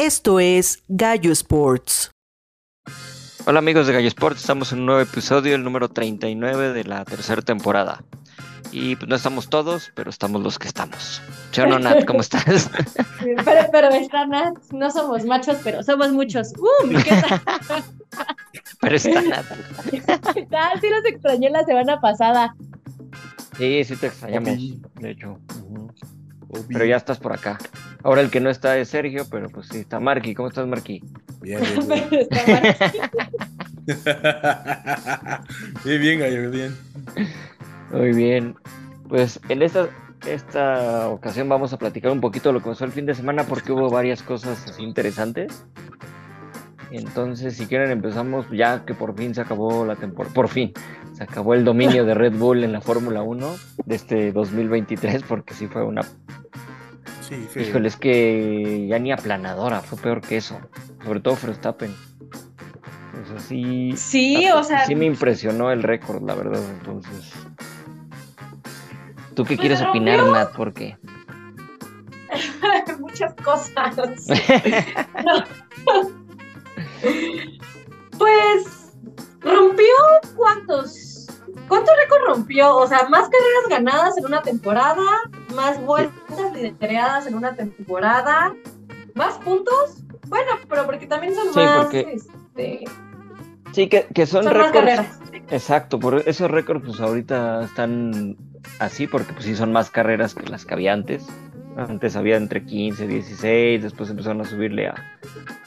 Esto es Gallo Sports. Hola amigos de Gallo Sports, estamos en un nuevo episodio, el número 39 de la tercera temporada. Y pues no estamos todos, pero estamos los que estamos. ¿Sí o no, Nat? ¿Cómo estás? Pero, pero está Nat, no somos machos, pero somos muchos. ¡Uh! ¿Qué tal? Pero está Nat. ¿Qué tal? Sí los extrañé la semana pasada. Sí, sí te extrañamos, de hecho. Ujú. Obvio. Pero ya estás por acá. Ahora el que no está es Sergio, pero pues sí está Marky. ¿Cómo estás, Marky? Bien, bien, bien. Bien, bien, gallo, bien. Muy bien. Pues en esta, esta ocasión vamos a platicar un poquito de lo que pasó el fin de semana porque hubo varias cosas así interesantes. Entonces, si quieren, empezamos ya que por fin se acabó la temporada. Por fin, se acabó el dominio de Red Bull en la Fórmula 1 de este 2023 porque sí fue una... Sí. Híjole, es que ya ni aplanadora, fue peor que eso. Sobre todo Verstappen. O sea, sí... Sí, o sea, Sí me impresionó el récord, la verdad, entonces. ¿Tú qué Pues quieres rompió. opinar, Nat? ¿Por qué? muchas cosas. Pues rompió cuántos. ¿Cuántos récords rompió? O sea, más carreras ganadas en una temporada, más vueltas lideradas en una temporada, más puntos. Bueno, pero porque también son Sí, más, porque- este, Sí, que, que son, récords. Exacto, por esos récords, pues ahorita están así, porque pues sí son más carreras que las que había antes. Antes había entre 15, 16, después empezaron a subirle a,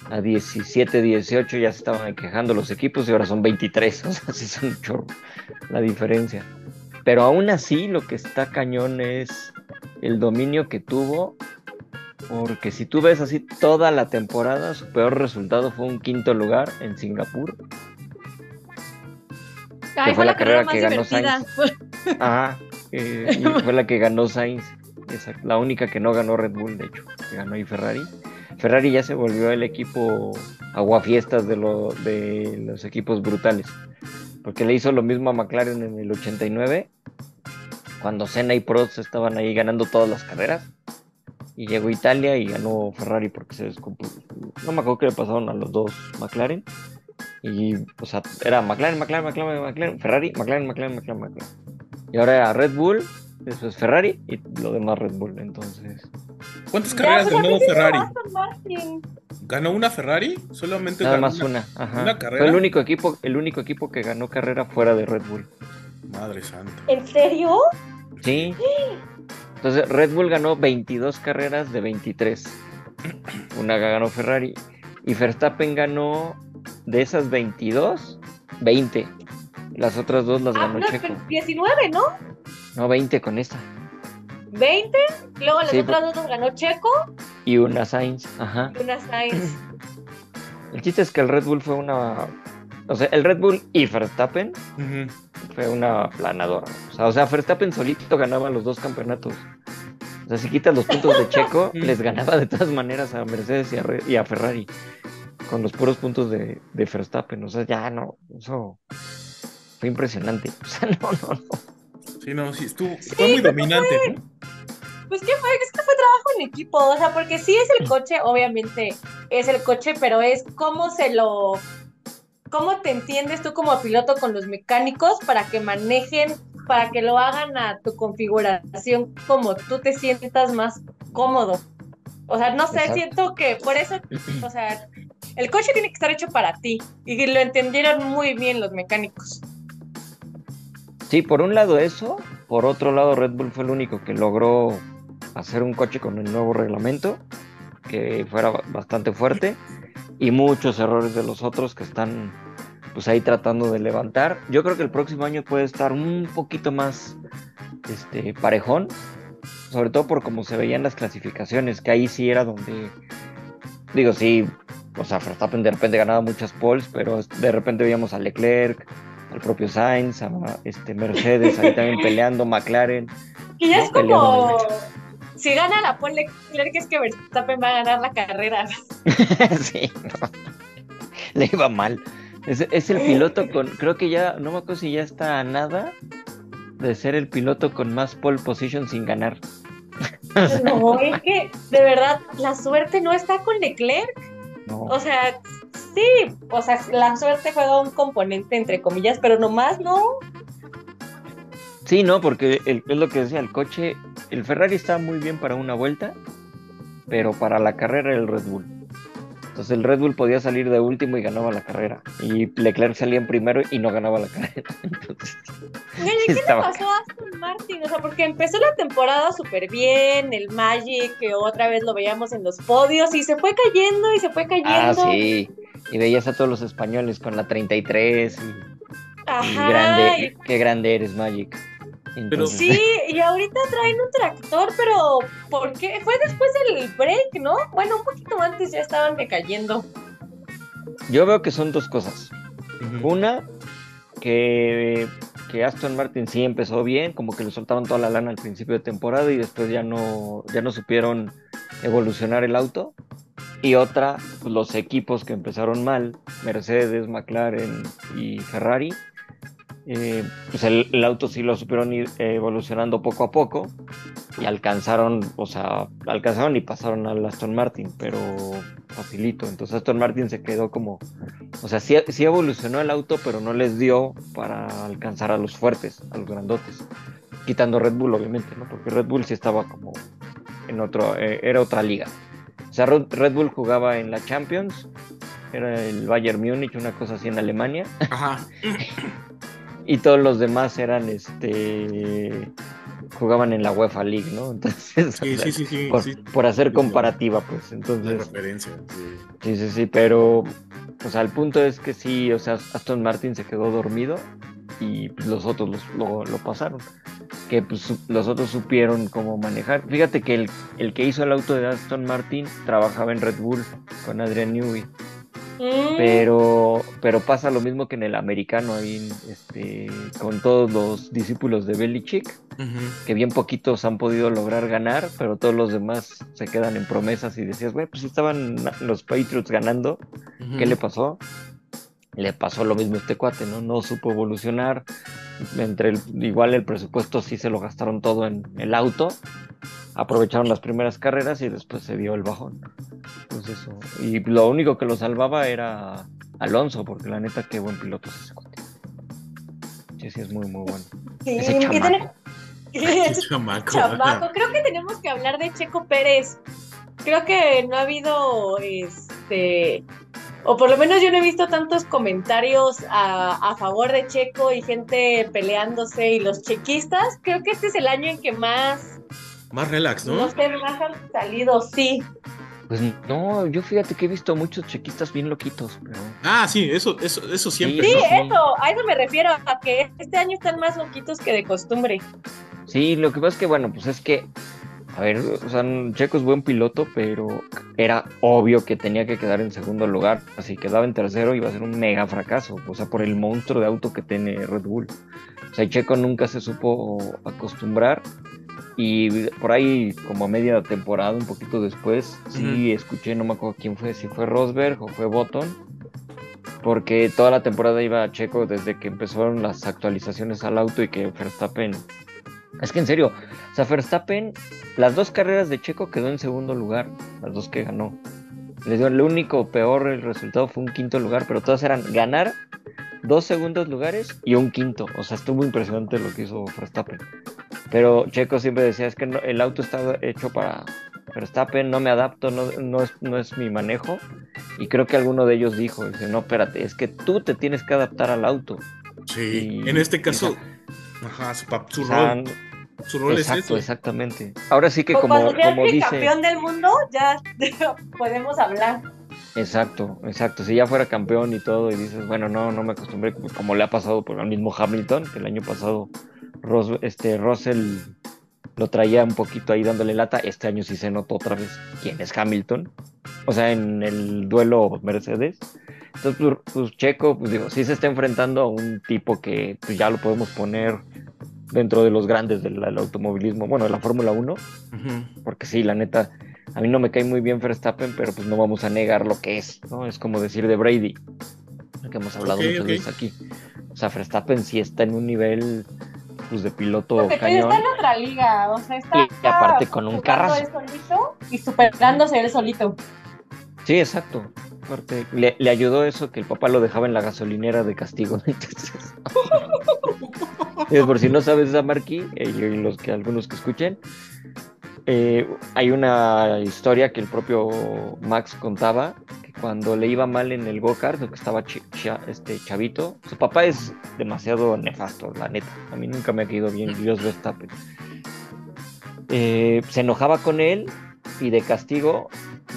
a 17, 18, ya se estaban quejando los equipos y ahora son 23, o sea, sí son un chorro la diferencia. Pero aún así, lo que está cañón es el dominio que tuvo, porque si tú ves así toda la temporada, su peor resultado fue un quinto lugar en Singapur. Ay, fue la carrera que ganó divertida. Ajá, eh, y fue la que ganó Sainz, esa- la única que no ganó Red Bull, de hecho, que ganó ahí Ferrari. Ferrari ya se volvió el equipo aguafiestas de, lo, de los equipos brutales, porque le hizo lo mismo a McLaren en el 89, cuando Senna y Prost estaban ahí ganando todas las carreras, y llegó Italia y ganó Ferrari porque se descompuso. No me acuerdo qué le pasaron a los dos McLaren. Y, o sea, era McLaren, McLaren, McLaren, McLaren, Ferrari, McLaren, McLaren, McLaren, McLaren. Y ahora era Red Bull, después Ferrari y lo demás Red Bull. Entonces, ¿Cuántas carreras pues, ganó Ferrari? ¿Ganó una Ferrari? Solamente nada ganó más una. Ajá. una carrera. Fue el único equipo, el único equipo que ganó carrera fuera de Red Bull. Madre santa. ¿En serio? Sí. Entonces, Red Bull ganó 22 carreras de 23. Una ganó Ferrari. Y Verstappen ganó de esas 22, 20. Las otras dos las Ah, ganó no, Checo. pero 19, ¿no? No, 20 con esta. 20. Luego las Sí, otras dos las ganó Checo Y una Sainz. Ajá. y una Sainz. El chiste es que el Red Bull fue una. O sea, el Red Bull y Verstappen fue una planadora. O sea, o sea, Verstappen solito ganaba los dos campeonatos. O sea, si quitas los puntos de Checo, les ganaba de todas maneras a Mercedes y a, Re- y a Ferrari. Con los puros puntos de, de Verstappen. O sea, ya no. Eso fue impresionante. O sea, no, no, no. Sí, no, sí, estuvo, fue muy dominante, ¿no? Pues que fue, es que fue trabajo en equipo, o sea, porque sí es el coche, obviamente es el coche, pero es cómo se lo, cómo te entiendes tú como piloto con los mecánicos para que manejen, para que lo hagan a tu configuración como tú te sientas más cómodo. O sea, no sé, Exacto. siento que por eso, o sea, el coche tiene que estar hecho para ti y lo entendieron muy bien los mecánicos. Sí, por un lado eso, por otro lado Red Bull fue el único que logró hacer un coche con el nuevo reglamento, que fuera ba- bastante fuerte, y muchos errores de los otros que están pues ahí tratando de levantar. Yo creo que el próximo año puede estar un poquito más este, parejón, sobre todo por cómo se veían las clasificaciones, que ahí sí era donde, digo, sí, o sea, Verstappen de repente ganaba muchas poles, pero de repente veíamos a Leclerc, al propio Sainz, a este Mercedes ahí también peleando, McLaren. Y ya No, es como, si gana la pole Leclerc es que Verstappen va a ganar la carrera. sí, no. le iba mal. Es, es el piloto con, creo que ya, no me acuerdo si ya está a nada de ser el piloto con más pole position sin ganar. No, es que de verdad la suerte no está con Leclerc. No. O sea, sí, o sea, la suerte juega un componente entre comillas, pero nomás no. Sí, no, porque el- es lo que decía, el coche, el Ferrari estaba muy bien para una vuelta, pero para la carrera era el Red Bull. Entonces el Red Bull podía salir de último y ganaba la carrera. Y Leclerc salía en primero y no ganaba la carrera. Entonces, Oye, ¿qué le pasó a Aston Martin? O sea, porque empezó la temporada súper bien, el Magic, que otra vez lo veíamos en los podios, y se fue cayendo y se fue cayendo. ah, sí. Y veías a todos los españoles con la 33 y, y Ajá, grande, qué grande eres, Magic. Entonces, Sí, y ahorita traen un tractor, pero ¿por qué? Fue después del break, ¿no? Bueno, un poquito antes ya estaban decayendo. Yo veo que son dos cosas. Una, que, que Aston Martin sí empezó bien, como que le soltaron toda la lana al principio de temporada y después ya no, ya no supieron evolucionar el auto. Y otra, pues, los equipos que empezaron mal, Mercedes, McLaren y Ferrari, eh, pues el, el auto sí lo supieron ir evolucionando poco a poco y alcanzaron, o sea, alcanzaron y pasaron al Aston Martin, pero facilito. Entonces Aston Martin se quedó como, o sea, sí, sí evolucionó el auto, pero no les dio para alcanzar a los fuertes, a los grandotes. Quitando Red Bull, obviamente, ¿no? Porque Red Bull sí estaba como en otro, eh, era otra liga. O sea, Red Red Bull jugaba en la Champions, era el Bayern Múnich, una cosa así en Alemania, Ajá. y todos los demás eran, este, jugaban en la UEFA League, ¿no? Entonces, Sí, o sea, sí, sí, sí. por, sí. por hacer comparativa, pues, La entonces... referencia. sí. Sí, sí, sí, pero, o sea, el punto es que sí, o sea, Aston Martin se quedó dormido y pues, los otros los- lo, lo pasaron. Que pues los otros supieron cómo manejar. Fíjate que el, el que hizo el auto de Aston Martin trabajaba en Red Bull con Adrian Newey, Mm, pero, pero pasa lo mismo que en el americano ahí, este, con todos los discípulos de Belichick, que bien poquitos han podido lograr ganar, pero todos los demás se quedan en promesas y decías, güey, pues si estaban los Patriots ganando. ¿Qué le pasó? Le pasó lo mismo a este cuate, ¿no? No supo evolucionar. Entre el, igual el presupuesto sí se lo gastaron todo en el auto. Aprovecharon las primeras carreras y después se dio el bajón. Pues eso. Y lo único que lo salvaba era Alonso, porque la neta qué buen piloto es ese cuate. Sí, sí, es muy, muy bueno. sí, ese chamaco. Chamaco, creo que tenemos que hablar de Checo Pérez. Creo que no ha habido este o por lo menos yo no he visto tantos comentarios a, a favor de Checo y gente peleándose y los chequistas, creo que este es el año en que más, Más relax, no, ¿no? sé, más han salido, sí. Pues no, yo fíjate que he visto muchos chequistas bien loquitos, pero. Ah, sí, eso, eso, eso siempre. Sí, ¿no? eso, a eso me refiero, a que este año están más loquitos que de costumbre. Sí, lo que pasa es que, bueno, pues es que, a ver, o sea, Checo es buen piloto, pero era obvio que tenía que quedar en segundo lugar. Si quedaba en tercero iba a ser un mega fracaso, o sea, por el monstruo de auto que tiene Red Bull. O sea, Checo nunca se supo acostumbrar y por ahí, como a media temporada, un poquito después, sí escuché, no me acuerdo quién fue, si fue Rosberg o fue Button, porque toda la temporada iba Checo desde que empezaron las actualizaciones al auto y que Verstappen es que en serio, o sea, Verstappen, las dos carreras de Checo quedó en segundo lugar, las dos que ganó. Les dio el único peor el resultado fue un quinto lugar, pero todas eran ganar dos segundos lugares y un quinto. O sea, estuvo impresionante lo que hizo Verstappen. Pero Checo siempre decía, es que no- el auto está hecho para Verstappen, no me adapto, no, no, es, no es mi manejo. Y creo que alguno de ellos dijo, dice, no, espérate, es que tú te tienes que adaptar al auto. Sí, Y- en este caso, esa- ajá, su, pap- su O sea, rol, su rol es Exacto, eso. exactamente. Ahora sí que como, cuando como dice... campeón del mundo, ya podemos hablar. Exacto, exacto. Si ya fuera campeón y todo y dices, bueno, no, no me acostumbré, pues, como le ha pasado por el mismo Hamilton, que el año pasado Ros- este, Russell lo traía un poquito ahí dándole lata, este año sí se notó otra vez quién es Hamilton, o sea, en el duelo Mercedes. Entonces, pues, pues, Checo, pues digo, sí se está enfrentando a un tipo que pues, ya lo podemos poner dentro de los grandes del, del automovilismo, bueno, de la Fórmula 1, Ujú. porque sí, la neta, a mí no me cae muy bien Verstappen, pero pues no vamos a negar lo que es, ¿no? Es como decir de Brady, que hemos hablado Ok, muchas ok. veces aquí. O sea, Verstappen sí está en un nivel pues de piloto Porque cañón. está en otra liga, o sea, está Y aparte con un carrazo. él solito y superándose él solito. Sí, exacto. le, le ayudó eso que el papá lo dejaba en la gasolinera de castigo. Entonces, por si no sabes esa Marquí, eh, y los que algunos que escuchen, eh, hay una historia que el propio Max contaba que cuando le iba mal en el go-kart, que estaba cha- este chavito, su papá es demasiado nefasto, la neta. A mí nunca me ha caído bien Dios Verstappen. Eh, se enojaba con él y de castigo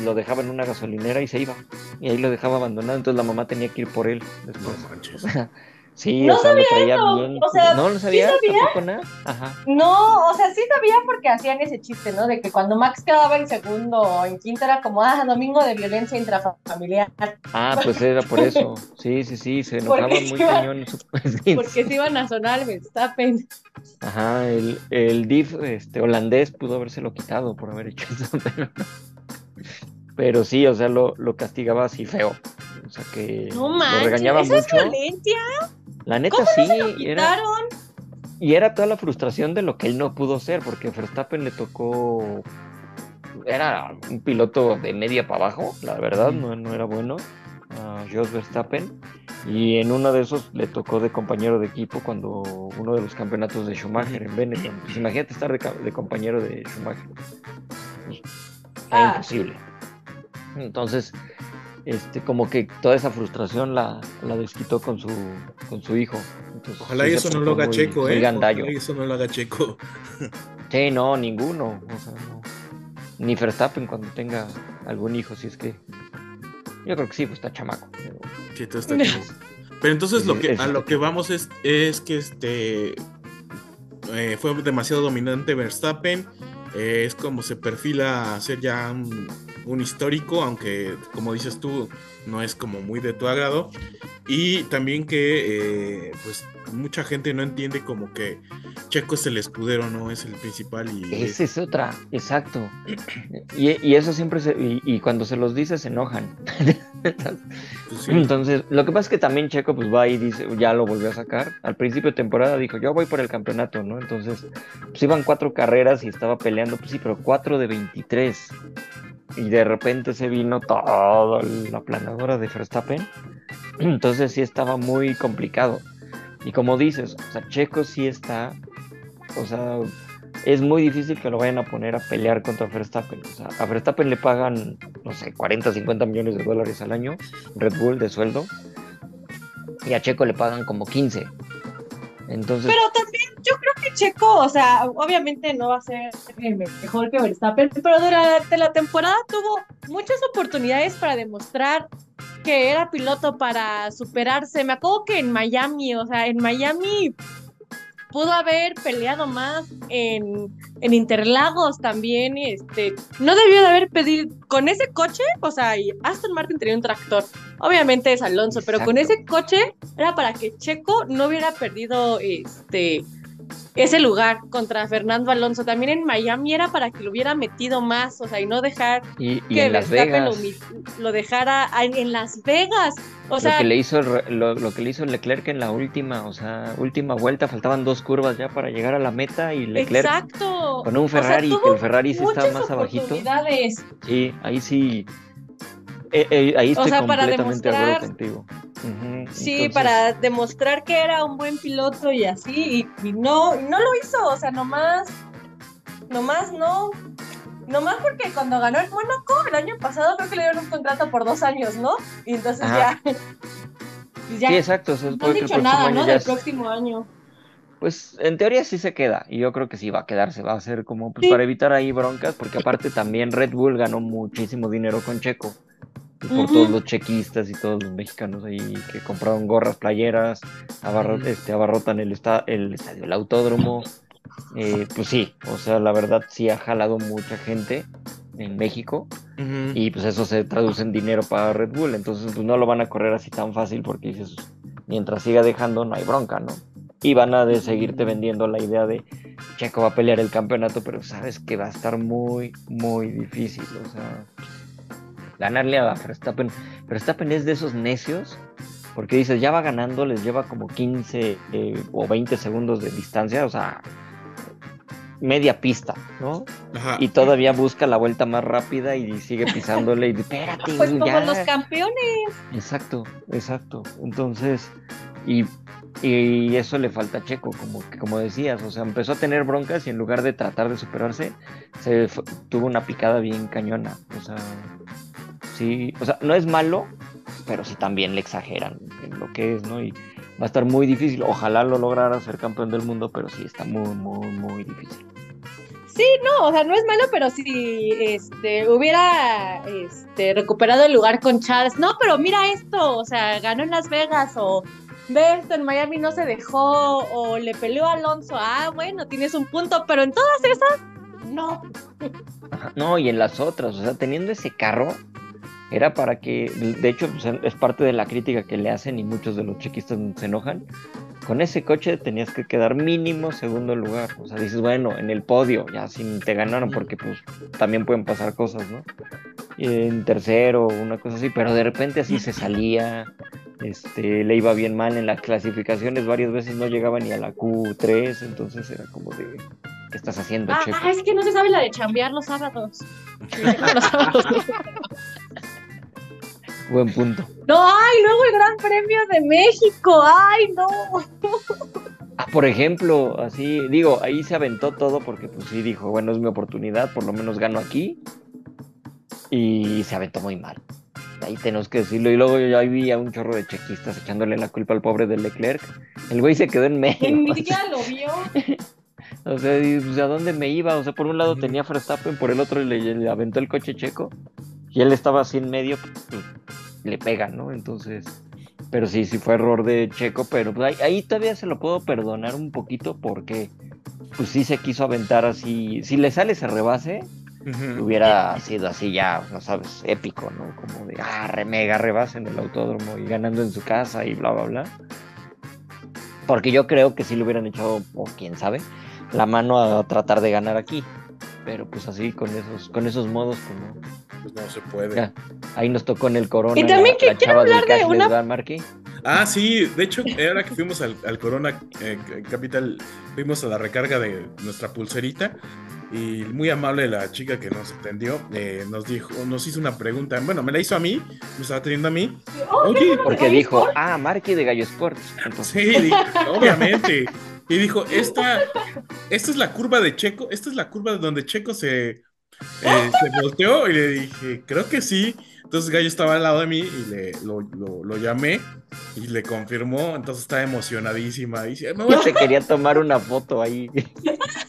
lo dejaba en una gasolinera y se iba. Y ahí lo dejaba abandonado, entonces la mamá tenía que ir por él No después. manches. Sí, No o sea, lo traía eso, bien. o sea, no lo ¿sí sabía, sabía? tampoco nada. Ajá. No, o sea, sí sabía porque hacían ese chiste, ¿no? De que cuando Max quedaba en segundo o en quinto era como, ah, domingo de violencia intrafamiliar. Ah, pues era por eso. Sí, sí, sí, se Porque enojaba se muy iba- cañón. sí, Porque se iban a sonar Verstappen. Ajá, el, el div este, holandés pudo habérselo quitado por haber hecho eso, pero, pero sí, o sea, lo, lo castigaba así feo. O sea que No lo regañaba eso es mucho. violencia. La neta ¿Cómo sí, Lo era, y era toda la frustración de lo que él no pudo ser, porque Verstappen le tocó. Era un piloto de media para abajo, la verdad, no, no era bueno. A Jos Verstappen. Y en uno de esos le tocó de compañero de equipo cuando uno de los campeonatos de Schumacher en Benetton. Pues imagínate estar de, compañero de Schumacher. Pues, Ah. imposible. Entonces, este, como que toda esa frustración la, la desquitó con su, con su hijo. Entonces, Ojalá y eso no lo haga muy- Checo, ¿eh? gandallo. Ojalá y eso no lo haga Checo. Sí, no, ninguno. O sea, no. Ni Verstappen cuando tenga algún hijo, si es que. Yo creo que sí, pues está chamaco. pero- Sí, todo está chido. Pero entonces lo que, a lo que vamos es, es que este eh, fue demasiado dominante Verstappen. Eh, es como se perfila a ser ya un histórico, aunque como dices tú, no es como muy de tu agrado. Y también que eh, pues mucha gente no entiende como que Checo es el escudero, no es el principal y Esa es otra, exacto. Y, y eso siempre se. Y, y cuando se los dice, se enojan. pues, sí. Entonces, lo que pasa es que también Checo pues va y dice, ya lo volvió a sacar. Al principio de temporada dijo, yo voy por el campeonato, ¿no? Entonces, pues iban cuatro carreras y estaba peleando, pues sí, pero cuatro de 23. Y de repente se vino toda la planadora de Verstappen. Entonces sí estaba muy complicado. Y como dices, o sea, Checo sí está, o sea, es muy difícil que lo vayan a poner a pelear contra Verstappen. O sea, a Verstappen le pagan, no sé, 40, 50 millones de dólares al año, Red Bull de sueldo, y a Checo le pagan como 15. Entonces, Pero Checo, o sea, obviamente no va a ser el mejor que Verstappen, pero durante la temporada tuvo muchas oportunidades para demostrar que era piloto para superarse. Me acuerdo que en Miami, o sea, en Miami pudo haber peleado más en, en Interlagos también, este, no debió de haber pedido, con ese coche, o sea, y Aston Martin tenía un tractor, obviamente es Alonso, pero con ese coche era para que Checo no hubiera perdido, este, ese lugar contra Fernando Alonso, también en Miami era para que lo hubiera metido más, o sea, y no dejar y, y que en Las Verstappen lo, lo dejara en Las Vegas, o sea, lo, que le hizo, lo, lo que le hizo Leclerc en la última, o sea, última vuelta, faltaban dos curvas ya para llegar a la meta y Leclerc exacto. con un O sea, Ferrari, que el Ferrari sí estaba más abajito. Sí, ahí sí. Eh, eh, ahí estoy sea, para completamente demostrar- contigo. Sí, entonces, para demostrar que era un buen piloto y así, y, y no, y no lo hizo, o sea, nomás, nomás no, nomás porque cuando ganó el Mónaco el año pasado creo que le dieron un contrato por dos años, ¿no? Y entonces Ajá. ya, Sí, exacto. o sea, no han dicho nada, ¿no? Del es- próximo año. Pues en teoría sí se queda. Y yo creo que sí va a quedarse. Va a ser como pues, Sí. para evitar ahí broncas. Porque aparte también Red Bull ganó muchísimo dinero con Checo. Por todos los chequistas y todos los mexicanos ahí que compraron gorras, playeras, abarro- este, abarrotan el, esta- el estadio, el autódromo. Eh, pues sí, o sea, la verdad sí ha jalado mucha gente en México. Y pues eso se traduce en dinero para Red Bull. Entonces, pues no lo van a correr así tan fácil porque dices, mientras siga dejando, no hay bronca, ¿no? Y van a de seguirte vendiendo la idea de Checo va a pelear el campeonato, pero sabes que va a estar muy, muy difícil. O sea, ganarle a Verstappen. Verstappen es de esos necios porque dices, ya va ganando, les lleva como 15 eh, o 20 segundos de distancia. O sea, media pista, ¿no? Ajá. Y todavía busca la vuelta más rápida y sigue pisándole y dice, espérate, Pues como ya". los campeones. Exacto, exacto. Entonces, y, y eso le falta a Checo, como, que- como decías, o sea, empezó a tener broncas y en lugar de tratar de superarse, se tuvo una picada bien cañona. O sea, sí, o sea, no es malo, pero sí también le exageran en lo que es, ¿no? Y va a estar muy difícil. Ojalá lo lograra ser campeón del mundo, pero sí está muy, muy, muy difícil. Sí, no, o sea, no es malo, pero si este hubiera este recuperado el lugar con Charles, no, pero mira esto, o sea, ganó en Las Vegas o ve esto en Miami no se dejó o le peleó a Alonso, ah, bueno, tienes un punto, pero en todas esas no. Ajá, No, y en las otras, o sea, teniendo ese carro, era para que, de hecho, pues, es parte de la crítica que le hacen y muchos de los chequistas se enojan. Con ese coche tenías que quedar mínimo segundo lugar. O sea, dices, bueno, en el podio, ya si te ganaron, porque pues también pueden pasar cosas, ¿no? En tercero, una cosa así, pero de repente así se salía, este, le iba bien mal en las clasificaciones, varias veces no llegaba ni a la Q3, entonces era como de, ¿qué estás haciendo, Ah, Checo? es que no se sabe la de chambear los sábados. Los sábados. Buen punto. No, ay, luego el Gran Premio de México, ay, no. Ah, por ejemplo, así, digo, ahí se aventó todo porque pues sí dijo, bueno, es mi oportunidad, por lo menos gano aquí. Y se aventó muy mal. Ahí tenemos que decirlo. Y luego yo ahí vi a un chorro de chequistas echándole la culpa al pobre de Leclerc. El güey se quedó en medio. Ni siquiera lo vio. O sea, pues, ¿a dónde me iba? O sea, por un lado tenía Verstappen, por el otro le, le aventó el coche checo. Y él estaba así en medio, pues, le pega, ¿no? Entonces, pero sí, sí fue error de Checo, pero pues, ahí, ahí todavía se lo puedo perdonar un poquito porque, pues sí se quiso aventar así. Si le sale ese rebase, hubiera sido así ya, no sabes, épico, ¿no? Como de, ah, re mega rebase en el autódromo y ganando en su casa y bla, bla, bla. Porque yo creo que sí le hubieran echado, o quién sabe, la mano a tratar de ganar aquí. Pero pues así, con esos, con esos modos, pues no. Pues no se puede. Ya. Ahí nos tocó en el corona. Y también que quiero hablar de una-. Ah, sí, de hecho, ahora que fuimos al, al Corona eh, Capital, fuimos a la recarga de nuestra pulserita y muy amable la chica que nos atendió eh, nos dijo, nos hizo una pregunta, bueno, me la hizo a mí, me estaba atendiendo a mí. Oye, Porque dijo, ah, Marky de Gallo Sports. Entonces, sí, di- obviamente. Y dijo, esta, esta es la curva de Checo, esta es la curva de donde Checo se, eh, se volteó y le dije, creo que sí. Entonces Gallo estaba al lado de mí y le, lo, lo- lo llamé y le confirmó, entonces estaba emocionadísima. Dice, me voy a se quería tomar una foto ahí.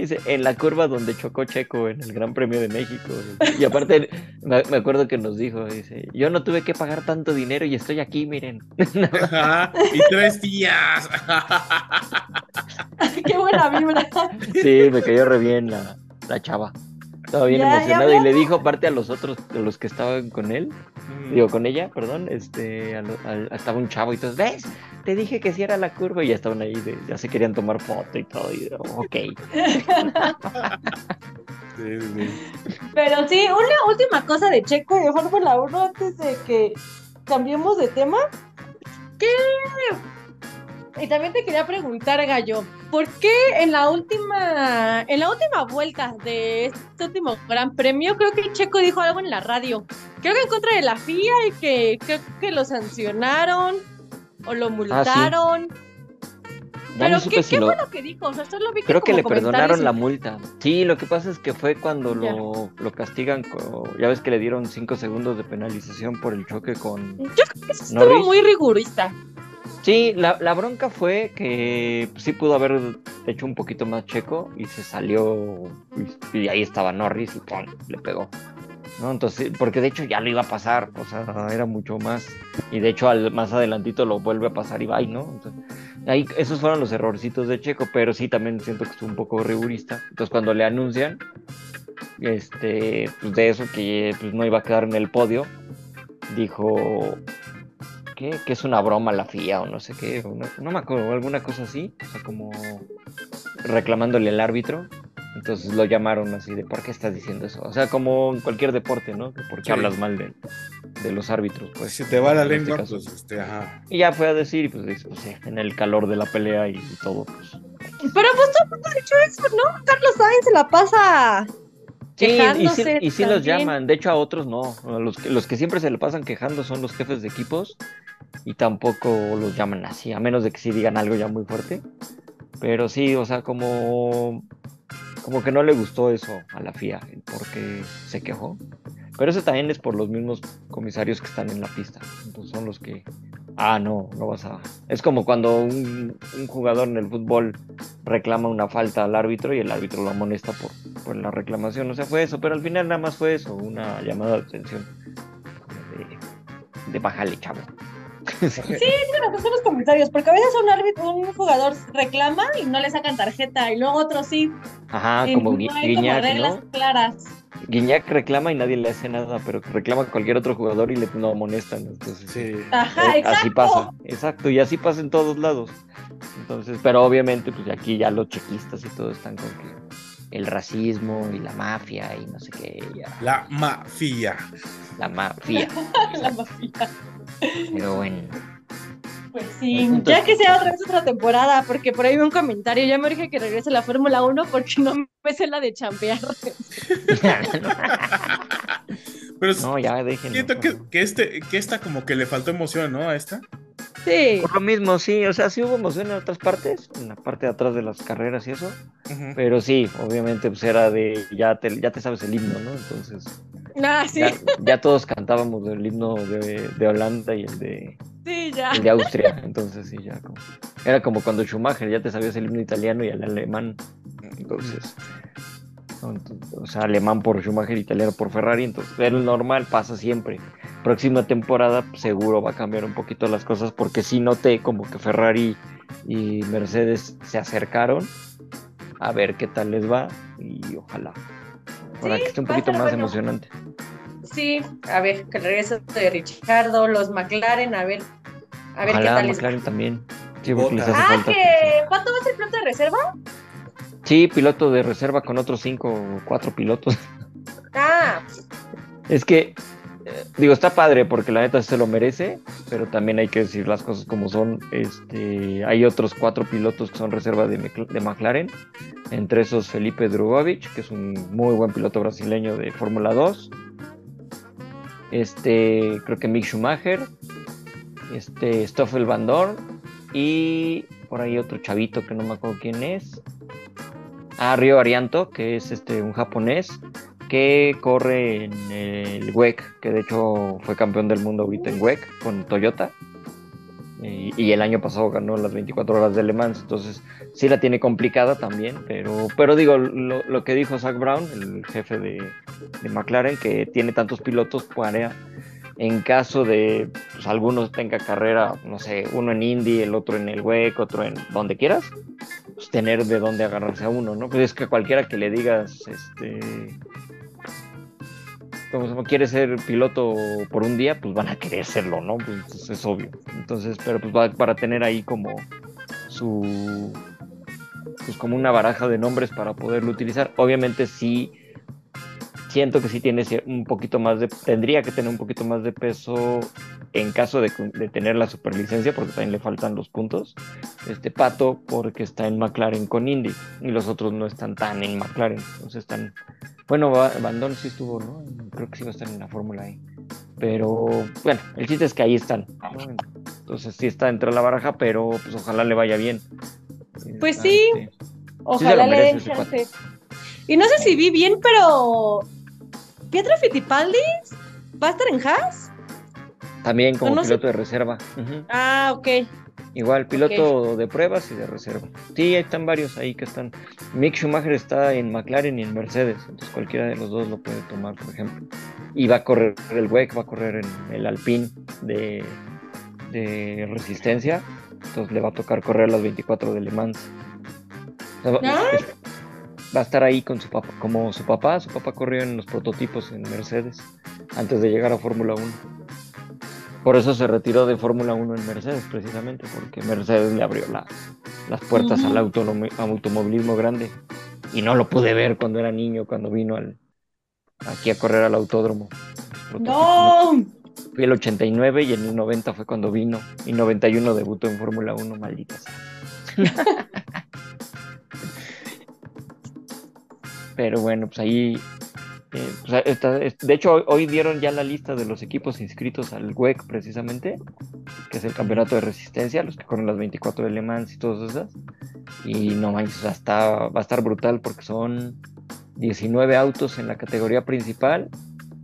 Dice, en la curva donde chocó Checo en el Gran Premio de México. Y aparte, me, acuerdo que nos dijo, dice, yo no tuve que pagar tanto dinero y estoy aquí, miren. Ajá, y tres días. Qué buena vibra. Sí, me cayó re bien la, la chava. Estaba bien Ya, ya emocionada y le dijo aparte a los otros, a los que estaban con él, digo con ella, perdón, este, a lo- al- estaba un chavo y todos, ¿ves? Te dije que sí era la curva y ya estaban ahí, de- ya se querían tomar foto y todo, y yo, ok. Sí, sí, sí. Pero sí, una última cosa de Checo y de Fórmula 1 antes de que cambiemos de tema. ¿Qué? Y también te quería preguntar, Gallo, ¿por qué en la última, en la última vuelta de este último Gran Premio, creo que Checo dijo algo en la radio? Creo que en contra de la FIA y que creo que lo sancionaron o lo multaron. Ya Pero no ¿qué, si qué lo- fue lo que dijo? O sea, solo vi que Creo que le perdonaron la multa. Sí, lo que pasa es que fue cuando lo, lo castigan, ya ves que le dieron cinco segundos de penalización por el choque con... Yo creo que eso estuvo muy rigurista. Sí, la, bronca fue que sí pudo haber hecho un poquito más checo y se salió y, y ahí estaba Norris y le pegó. ¿no? Entonces, porque de hecho ya lo iba a pasar, o sea, era mucho más. Y de hecho al, más adelantito lo vuelve a pasar y va, ¿no? Ahí, esos fueron los errorcitos de Checo, pero sí también siento que estuvo un poco rigurista. Entonces cuando le anuncian, este, pues de eso que pues, no iba a quedar en el podio, dijo ¿qué? que es una broma la FIA o no sé qué, o no, no me acuerdo, alguna cosa así, o sea, como reclamándole al árbitro. Entonces lo llamaron así de ¿por qué estás diciendo eso? O sea, como en cualquier deporte, ¿no? Que ¿Por qué Sí. hablas mal de, de los árbitros? Pues Si te va la este lengua, pues este, ajá. Y ya fue a decir, y pues, dice, pues, sí, en el calor de la pelea y todo, pues Pero pues todo el mundo ha dicho eso, ¿no? Carlos Sainz se la pasa Sí, y sí, quejándose y sí los llaman, de hecho a otros no, los que, los que siempre se le pasan quejando son los jefes de equipos y tampoco los llaman así, a menos de que sí digan algo ya muy fuerte, pero sí, o sea, como, como que no le gustó eso a la FIA, porque se quejó, pero eso también es por los mismos comisarios que están en la pista, entonces son los que, ah, no, no vas a, es como cuando un, un jugador en el fútbol reclama una falta al árbitro y el árbitro lo amonesta por, por la reclamación. O sea, fue eso, pero al final nada más fue eso, una llamada de atención. De, de bájale, chavo. Sí, pero pues son los comentarios, porque a veces un árbitro, un jugador reclama y no le sacan tarjeta, y luego otro sí. Ajá, y como no Gui- hay como Guiñac, reglas ¿no? claras. Guiñac reclama y nadie le hace nada, pero reclama a cualquier otro jugador y le lo amonestan. Entonces, Sí. Ajá, eh, exacto. así pasa, exacto, y así pasa en todos lados. Entonces, pero obviamente, pues aquí ya los chequistas y todo están con que el racismo y la mafia y no sé qué, ya, La mafia. la mafia. La mafia. Pero bueno. Pues sí, ya que sea otra vez otra temporada, porque por ahí vi un comentario, ya me urge que regrese la Fórmula 1 porque no me sé la de chambear. Pero no, ya dejen. siento que, que este, que esta como que le faltó emoción, ¿no? A esta. Sí, Por lo mismo, sí, o sea, sí hubo emoción en otras partes, en la parte de atrás de las carreras y eso, pero sí, obviamente pues era de, ya te, ya te sabes el himno, ¿no? Entonces, ah, sí, ya, ya todos cantábamos el himno de, de Holanda y el de, sí, ya. el de Austria, entonces sí, ya como, era como cuando Schumacher ya te sabías el himno italiano y el alemán, entonces, ¿no? Entonces, o sea, alemán por Schumacher, italiano por Ferrari, entonces es normal, pasa siempre. Próxima temporada pues, seguro va a cambiar un poquito las cosas porque sí noté como que Ferrari y Mercedes se acercaron a ver qué tal les va y ojalá. Para Sí, que esté un poquito más bueno. emocionante. Sí, a ver, que regrese de Richardo, los McLaren, a ver, a ver qué ojalá tal les va. McLaren también. Sí, les Ah, falta. que ¿cuánto va a ser piloto de reserva? Sí, piloto de reserva con otros cinco o cuatro pilotos. Ah, Es que, eh, digo, está padre porque la neta se lo merece, pero también hay que decir las cosas como son. Este, hay otros cuatro pilotos que son reserva de, de McLaren, entre esos Felipe Drugovich, que es un muy buen piloto brasileño de Fórmula 2. Este, creo que Mick Schumacher, este, Stoffel Van Dorn y por ahí otro chavito que no me acuerdo quién es. Ah, Río Arianto, que es este un japonés que corre en el WEC, que de hecho fue campeón del mundo ahorita en WEC con Toyota. Y, el año pasado ganó las 24 horas de Le Mans, entonces sí la tiene complicada también, pero, pero digo, lo, que dijo Zach Brown, el jefe de, de McLaren, que tiene tantos pilotos para, en caso de pues, algunos tenga carrera, no sé, uno en Indy, el otro en el WEC, otro en donde quieras, tener de dónde agarrarse a uno, ¿no? Pues es que cualquiera que le digas, este, como se quiere ser piloto por un día, pues van a querer serlo, ¿no? Pues, es obvio. Entonces, pero pues va para tener ahí como su, pues como una baraja de nombres para poderlo utilizar. Obviamente sí, siento que sí tiene un poquito más de, tendría que tener un poquito más de peso en caso de, de tener la superlicencia, porque también le faltan los puntos. Este Pato, porque está en McLaren con Indy, y los otros no están tan en McLaren, entonces están bueno, Dorn sí estuvo, ¿no? Creo que sí va a estar en la Fórmula E. Pero bueno, el chiste es que ahí están. ¿no? Entonces sí está entre la baraja, pero pues ojalá le vaya bien. Pues sí. este, ojalá le den chance. Y no sé si vi bien, pero Pietro Fittipaldi va a estar en Haas. También como No sé. piloto de reserva. Ah, ok. Igual, piloto de pruebas y de reserva. Sí, están varios ahí que están. Mick Schumacher está en McLaren y en Mercedes, entonces cualquiera de los dos lo puede tomar, por ejemplo. Y va a correr el WEC, va a correr en el Alpine de, de resistencia, entonces le va a tocar correr las 24 de Le Mans. O sea, va- Ah. Va a estar ahí con su papá, como su papá, su papá corrió en los prototipos en Mercedes antes de llegar a Fórmula 1. Por eso se retiró de Fórmula 1 en Mercedes, precisamente, porque Mercedes le abrió la- las puertas al automovilismo grande. Y no lo pude ver cuando era niño, cuando vino al, aquí a correr al autódromo. No. Fui el 89 y en el 90 fue cuando vino. Y 91 debutó en Fórmula 1, maldita sea. Pero bueno, pues ahí. eh, pues, es- de hecho, hoy, dieron ya la lista de los equipos inscritos al WEC, precisamente, que es el campeonato de resistencia, los que corren las 24 de Le Mans y todas esas. Y no manches, o sea, está- va a estar brutal porque son 19 autos en la categoría principal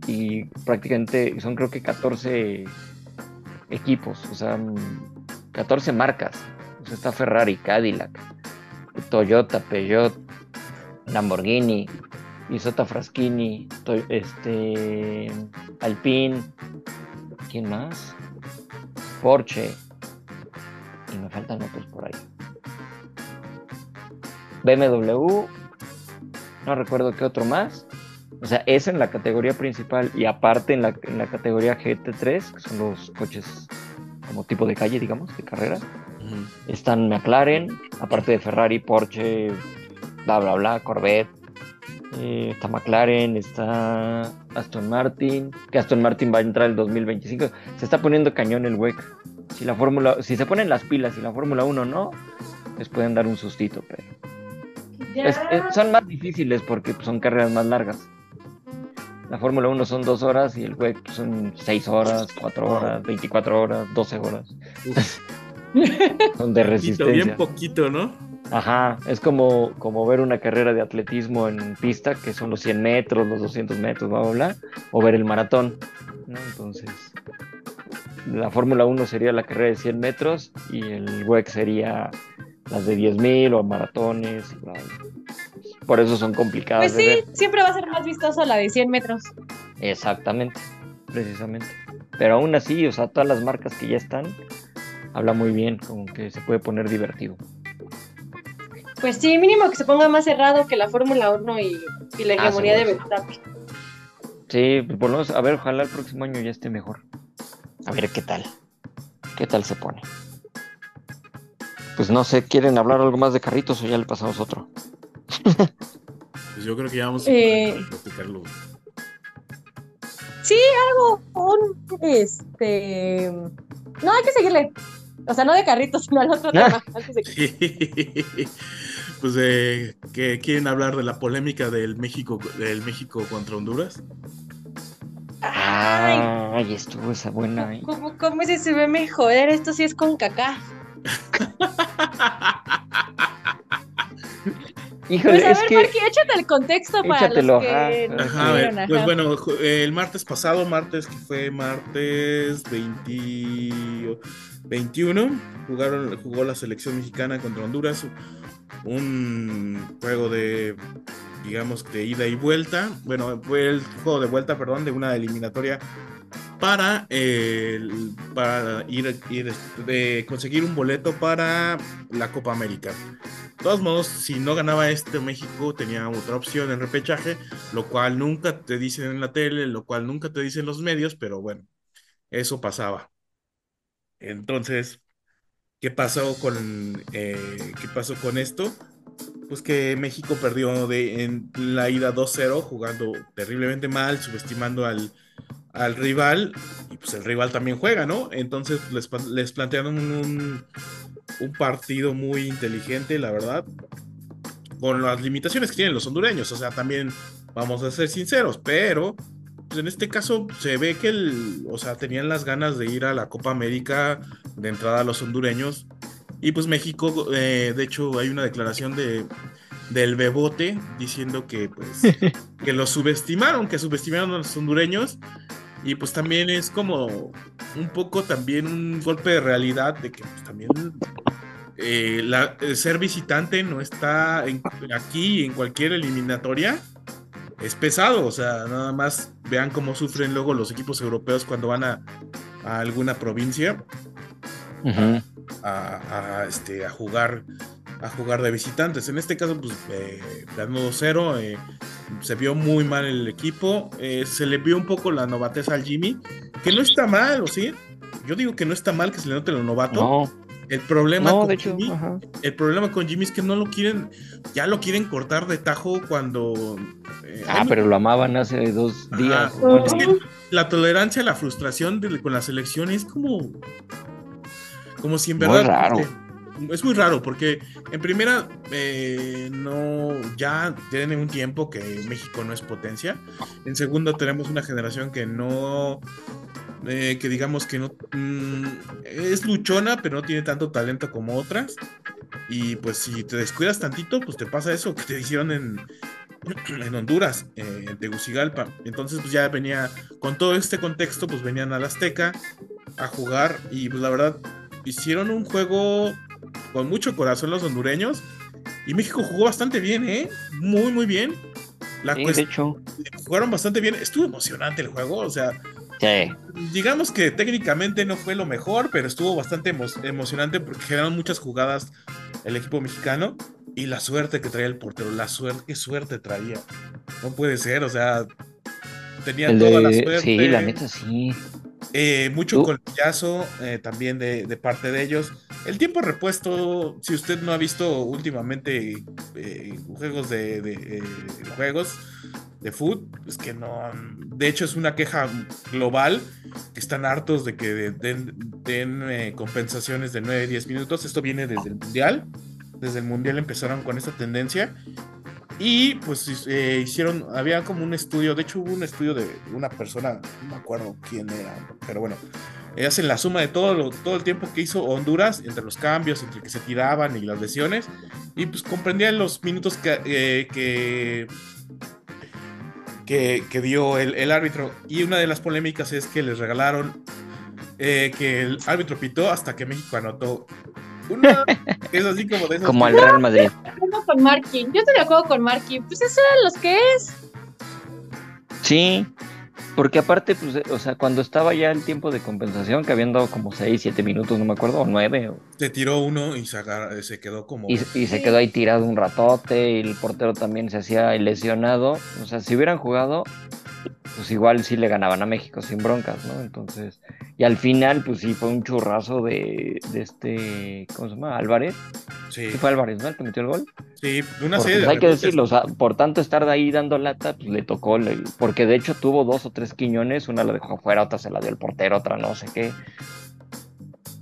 y prácticamente son, creo que 14 equipos, o sea, mm, 14 marcas. O está Ferrari, Cadillac, Toyota, Peugeot, Lamborghini, Isota Fraschini, este, Alpine, ¿quién más? Porsche, y me faltan otros por ahí. BMW, no recuerdo qué otro más. O sea, es en la categoría principal y aparte en la, en la categoría GT3, que son los coches como tipo de calle, digamos, de carrera. Ujú. Están McLaren, aparte de Ferrari, Porsche, bla, bla, bla, Corvette. Eh, está McLaren, está Aston Martin, que Aston Martin va a entrar el 2025. Se está poniendo cañón el WEC. Si la Fórmula, si se ponen las pilas y la Fórmula 1 no, les pueden dar un sustito, pero es- es- son más difíciles porque pues, son carreras más largas. La Fórmula 1 son dos horas y el WEC son seis horas, cuatro horas, 24 horas, 12 horas. Son de poquito, resistencia. bien poquito, ¿no? Ajá, es como, como ver una carrera de atletismo en pista, que son los 100 metros, los 200 metros, bla, bla, bla, o ver el maratón, ¿no? Entonces, la Fórmula 1 sería la carrera de 100 metros y el WEC sería las de 10.000 o maratones, y bla, bla. Por eso son complicadas Pues de sí, ver. siempre va a ser más vistoso la de 100 metros. Exactamente, precisamente. Pero aún así, o sea, todas las marcas que ya están, habla muy bien, como que se puede poner divertido. Pues sí, mínimo que se ponga más cerrado que la Fórmula 1 y, y la Ah, hegemonía de. Verstappen. Sí, pues por lo menos, a ver, ojalá el próximo año ya esté mejor. A ver qué tal. ¿Qué tal se pone? Pues no sé, ¿quieren hablar algo más de carritos o ya le pasamos otro? Pues yo creo que ya vamos a Eh. platicarlo. Sí, algo, un, este... No, hay que seguirle. O sea, no de carritos, sino al otro tema. antes de que- pues eh, que quieren hablar de la polémica del México del México contra Honduras. Ay, Ay, estuvo esa buena. ¿eh? ¿cómo, cómo ese se ve mejor? Esto sí es con cacá. Híjole, Pues a es ver, que. Marqui, échate el contexto para Échatelo, los que ajá. no Ajá, a ver, pues ajá. bueno, ju- eh, el martes pasado, martes que fue martes 20 21, jugaron, jugó la selección mexicana contra Honduras, un juego de, digamos, de ida y vuelta, bueno, fue el juego de vuelta, perdón, de una eliminatoria para, eh, para ir, ir, de conseguir un boleto para la Copa América. De todos modos, si no ganaba este México, tenía otra opción en repechaje, lo cual nunca te dicen en la tele, lo cual nunca te dicen los medios, pero bueno, eso pasaba. Entonces, ¿qué pasó con, eh, ¿qué pasó con esto? Pues que México perdió de, en la ida 2-0, jugando terriblemente mal, subestimando al, al rival, y pues el rival también juega, ¿no? Entonces les, les plantearon un, un partido muy inteligente, la verdad, con las limitaciones que tienen los hondureños, o sea, también vamos a ser sinceros, pero pues, en este caso se ve que el, o sea, tenían las ganas de ir a la Copa América de entrada a los hondureños, y pues México, eh, de hecho, hay una declaración de del Bebote diciendo que pues que los subestimaron, que subestimaron a los hondureños y pues también es como un poco también un golpe de realidad de que pues, también eh, la- ser visitante no está en- aquí en cualquier eliminatoria. Es pesado, o sea, nada más vean cómo sufren luego los equipos europeos cuando van a, a alguna provincia a, a, este, a jugar a jugar de visitantes. En este caso, pues eh, ganó 2-0. eh, se vio muy mal el equipo. eh, se le vio un poco la novatez al Jimmy, que no está mal, ¿o sí? Yo digo que no está mal que se le note lo novato. No, el problema no, con de hecho, Jimmy, ajá. el problema con Jimmy es que no lo quieren, ya lo quieren cortar de tajo cuando. eh, Ah, pero lo amaban hace dos Ajá. días. Bueno. Es que la tolerancia a la frustración de- con la selección es como. Como si en Muy verdad. raro. este, es muy raro porque en primera eh, no ya tiene un tiempo que México no es potencia. En segundo tenemos una generación que no eh, que digamos que no mm, es luchona, pero no tiene tanto talento como otras. Y pues si te descuidas tantito, pues te pasa eso que te hicieron en, en Honduras, eh, en Tegucigalpa. Entonces, pues ya venía, con todo este contexto, pues venían al Azteca a jugar y pues la verdad hicieron un juego con mucho corazón los hondureños y México jugó bastante bien, ¿eh? Muy, muy bien. La sí, de hecho. Jugaron bastante bien. Estuvo emocionante el juego, o sea. Sí. Digamos que técnicamente no fue lo mejor, pero estuvo bastante emo emocionante porque generaron muchas jugadas el equipo mexicano y la suerte que traía el portero, la suerte, qué suerte traía. No puede ser, o sea, tenía toda la suerte. Sí, la neta sí. Eh, mucho uh. eh, también de, de, parte de ellos. El tiempo repuesto, si usted no ha visto últimamente eh, juegos de, de juegos de foot, es que no. De hecho, es una queja global que están hartos de que den, den eh, compensaciones de 9, 10 minutos. Esto viene desde el mundial desde el Mundial empezaron con esta tendencia. Y pues eh, hicieron, había como un estudio, de hecho hubo un estudio de una persona, no me acuerdo quién era, pero bueno, eh, hacen la suma de todo, lo, todo el tiempo que hizo Honduras, entre los cambios, entre que se tiraban y las lesiones, y pues comprendían los minutos que, eh, que, que, dio el, el, árbitro. Y una de las polémicas es que les regalaron que el árbitro pitó hasta que México anotó es así como de Como al Real Madrid. Con Markin. Yo estoy de acuerdo con Markin. Pues eso eran los que es. Sí, porque aparte, pues, o sea, cuando estaba ya el tiempo de compensación, que habían dado como 6, 7 minutos, no me acuerdo, o 9. Se tiró uno y se, se quedó como. Y, y, se quedó ahí tirado un ratote, y el portero también se hacía lesionado. O sea, si hubieran jugado, pues igual sí le ganaban a México sin broncas, ¿no? Entonces, y al final, pues sí fue un churrazo de, de este, ¿cómo se llama? Álvarez. Sí. fue Álvarez, ¿no? El que metió el gol. Sí, una serie pues, Hay que decirlo, o sea, por tanto estar de ahí dando lata, pues le tocó, porque de hecho tuvo dos o tres quiñones, una la dejó afuera, otra se la dio el portero, otra no sé qué.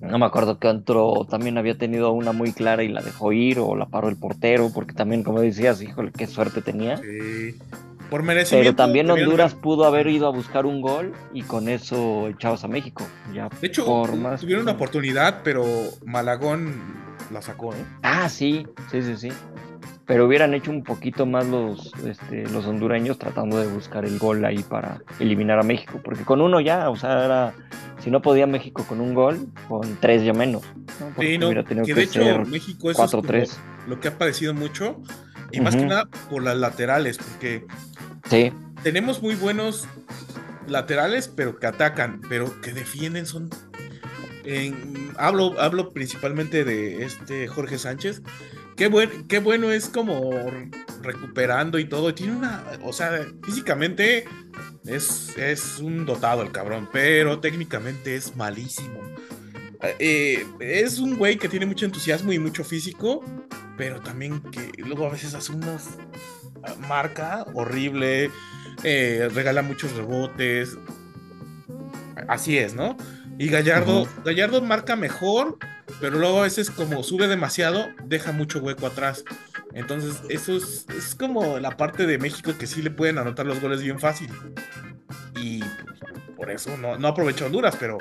No me acuerdo que otro también había tenido una muy clara y la dejó ir o la paró el portero, porque también, como decías, híjole, qué suerte tenía. Sí. Por merecimiento. Pero también Honduras pudo haber ido a buscar un gol y con eso echabas a México. Ya de hecho, tuvieron una oportunidad, pero Malagón la sacó, ¿eh? Ah, sí, sí, sí, sí. Pero hubieran hecho un poquito más los, este, los hondureños tratando de buscar el gol ahí para eliminar a México. Porque con uno ya, o sea, era. Si no podía México con un gol, con tres ya menos. Sí, no, que, de hecho México es lo que ha padecido mucho. Y más que nada por las laterales, porque Sí. Tenemos muy buenos laterales, pero que atacan, pero que defienden son. hablo, hablo principalmente de este Jorge Sánchez. Qué, buen, qué bueno es como recuperando y todo. Tiene una. O sea, físicamente es, es un dotado el cabrón, pero técnicamente es malísimo. Eh, es un güey que tiene mucho entusiasmo y mucho físico, pero también que luego a veces hace unas marca horrible, eh, regala muchos rebotes. Así es, ¿no? Y Gallardo, Gallardo marca mejor, pero luego a veces como sube demasiado, deja mucho hueco atrás. Entonces, eso es, es como la parte de México que sí le pueden anotar los goles bien fácil. Y por eso no, no aprovechó Honduras, pero,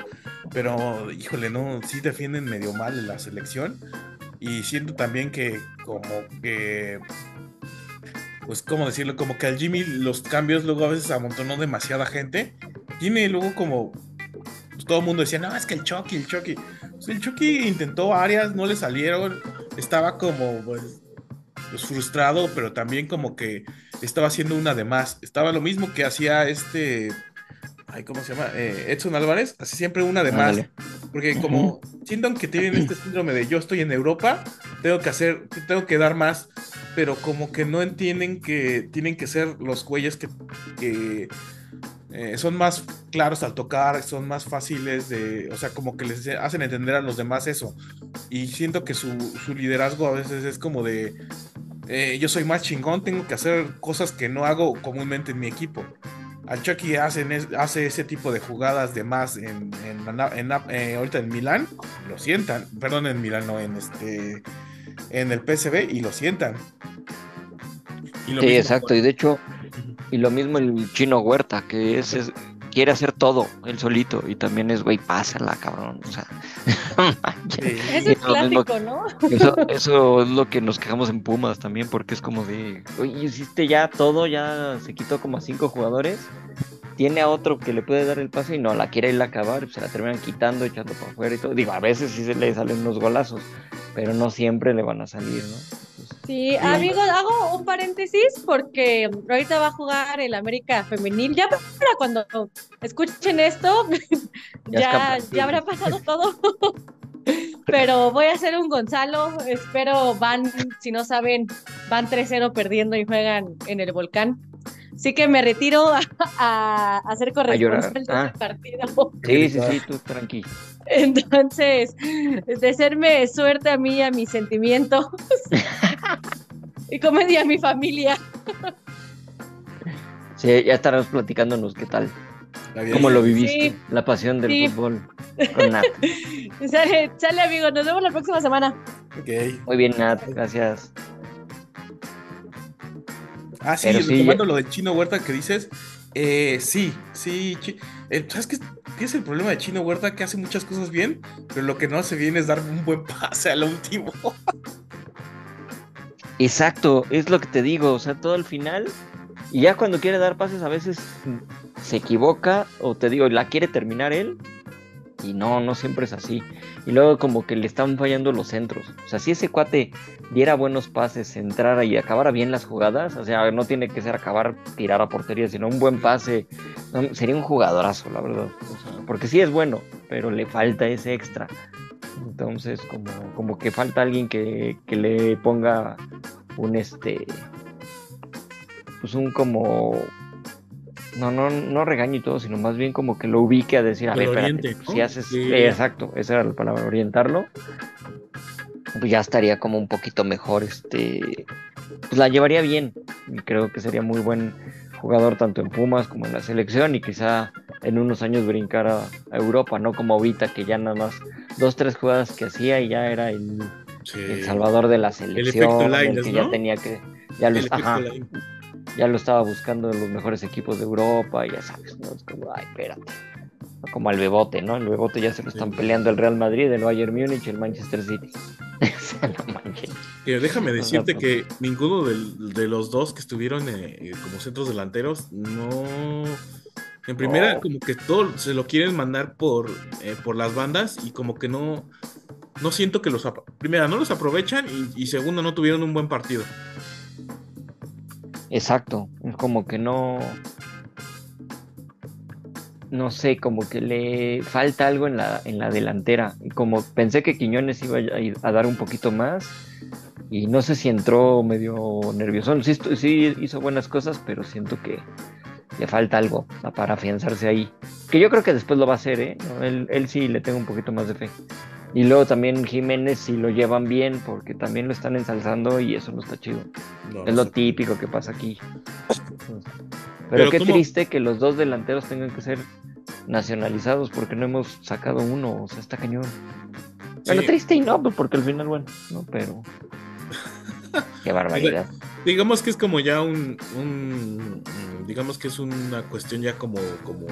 pero híjole, no, sí defienden medio mal la selección. Y siento también que como que pues, ¿cómo decirlo? Como que al Jimmy los cambios luego a veces amontonó demasiada gente. Tiene luego como, pues, todo el mundo decía, no, es que el Chucky, el Chucky. Pues, el Chucky intentó áreas, no le salieron. Estaba como, pues, pues, frustrado, pero también como que estaba haciendo una de más. Estaba lo mismo que hacía este, ay, ¿cómo se llama? Eh, Edson Álvarez, hace siempre una de más. Porque como sientan que tienen este síndrome de yo estoy en Europa, tengo que hacer, tengo que dar más pero como que no entienden que tienen que ser los güeyes que, eh, son más claros al tocar, son más fáciles de, o sea, como que les hacen entender a los demás eso. Y siento que su, liderazgo a veces es como de, eh, yo soy más chingón, tengo que hacer cosas que no hago comúnmente en mi equipo. Al Chucky hacen hace ese tipo de jugadas de más en, en, eh, ahorita en Milán, lo sientan, perdón, en Milán, no, en este en el PSV y lo sientan. sí, exacto, y de hecho, y lo mismo el chino Huerta, que es, quiere hacer todo él solito, y también es, güey, pásala, cabrón, o sea. Eso es clásico, ¿no? Eso, es lo que nos quejamos en Pumas también, porque es como de, oye, hiciste ya todo, ya se quitó como a cinco jugadores, tiene a otro que le puede dar el pase y no la quiere ir a acabar, se la terminan quitando, echando para afuera y todo. Digo, a veces sí se le salen unos golazos, pero no siempre le van a salir, ¿no? sí, amigos, hago un paréntesis porque ahorita va a jugar el América Femenil. Ya para cuando escuchen esto, ya, ya habrá pasado todo. Pero voy a hacer un Gonzalo. Espero van, si no saben, van 3-0 perdiendo y juegan en el volcán. Así que me retiro a, a, ser corresponsal de ah. partido. Sí, sí, sí, tú tranqui. Entonces, de serme suerte a mí, a mis sentimientos. y comedia a mi familia. Sí, ya estaremos platicándonos qué tal. ¿Cómo lo viviste? La pasión del fútbol con Nat. sale, sale, amigo. Nos vemos la próxima semana. Okay. Muy bien, Nat. Gracias. Ah, sí, retomando lo del chino Huerta que dices. Eh, sí, sí. Eh, ¿Sabes qué, es el problema de Chino Huerta? Que hace muchas cosas bien, pero lo que no hace bien es dar un buen pase al último. Exacto, es lo que te digo. O sea, todo al final. Y ya cuando quiere dar pases, a veces se equivoca. O te digo, la quiere terminar él. Y no, no siempre es así. Y luego como que le están fallando los centros. O sea, si ese cuate diera buenos pases, entrara y acabara bien las jugadas, o sea, no tiene que ser acabar, tirar a portería, sino un buen pase, sería un jugadorazo, la verdad. porque sí es bueno, pero le falta ese extra. Entonces, como, como que falta alguien que, que le ponga un este pues un como no, no, no regaño y todo, sino más bien como que lo ubique a decir, a ver, espérate, si haces, exacto, esa era la palabra, orientarlo, pues ya estaría como un poquito mejor, este, pues la llevaría bien, y creo que sería muy buen jugador tanto en Pumas como en la selección y quizá en unos años brincar a, Europa, no como ahorita que ya nada más dos, tres jugadas que hacía y ya era el, salvador de la selección, el, que ya tenía que, ya lo, ya lo estaba buscando en los mejores equipos de Europa, ya sabes, ¿no? Es como, ay, espérate. Como al Bebote, ¿no? El Bebote ya se lo están peleando el Real Madrid, el Bayern Múnich, el Manchester City. no déjame decirte que ninguno de los dos que estuvieron eh, como centros delanteros no. En primera, como que todo se lo quieren mandar por, eh, por las bandas y como que no. No siento que los. Primera, no los aprovechan y, y segundo, no tuvieron un buen partido. Exacto, es como que no, no sé, como que le falta algo en la, en la delantera. Y como pensé que Quiñones iba a, dar un poquito más, y no sé si entró medio nervioso. Sí, sí hizo buenas cosas, pero siento que le falta algo para afianzarse ahí. Que yo creo que después lo va a hacer, ¿eh? Él, él sí le tengo un poquito más de fe. Y luego también Jiménez si lo llevan bien, porque también lo están ensalzando y eso no está chido. es lo típico que pasa aquí. Pero, qué triste que los dos delanteros tengan que ser nacionalizados porque no hemos sacado uno, o sea, está cañón. Bueno, triste y no, pues porque al final, bueno, no, pero... qué barbaridad. digamos que es como ya un, un, digamos que es una cuestión ya como, como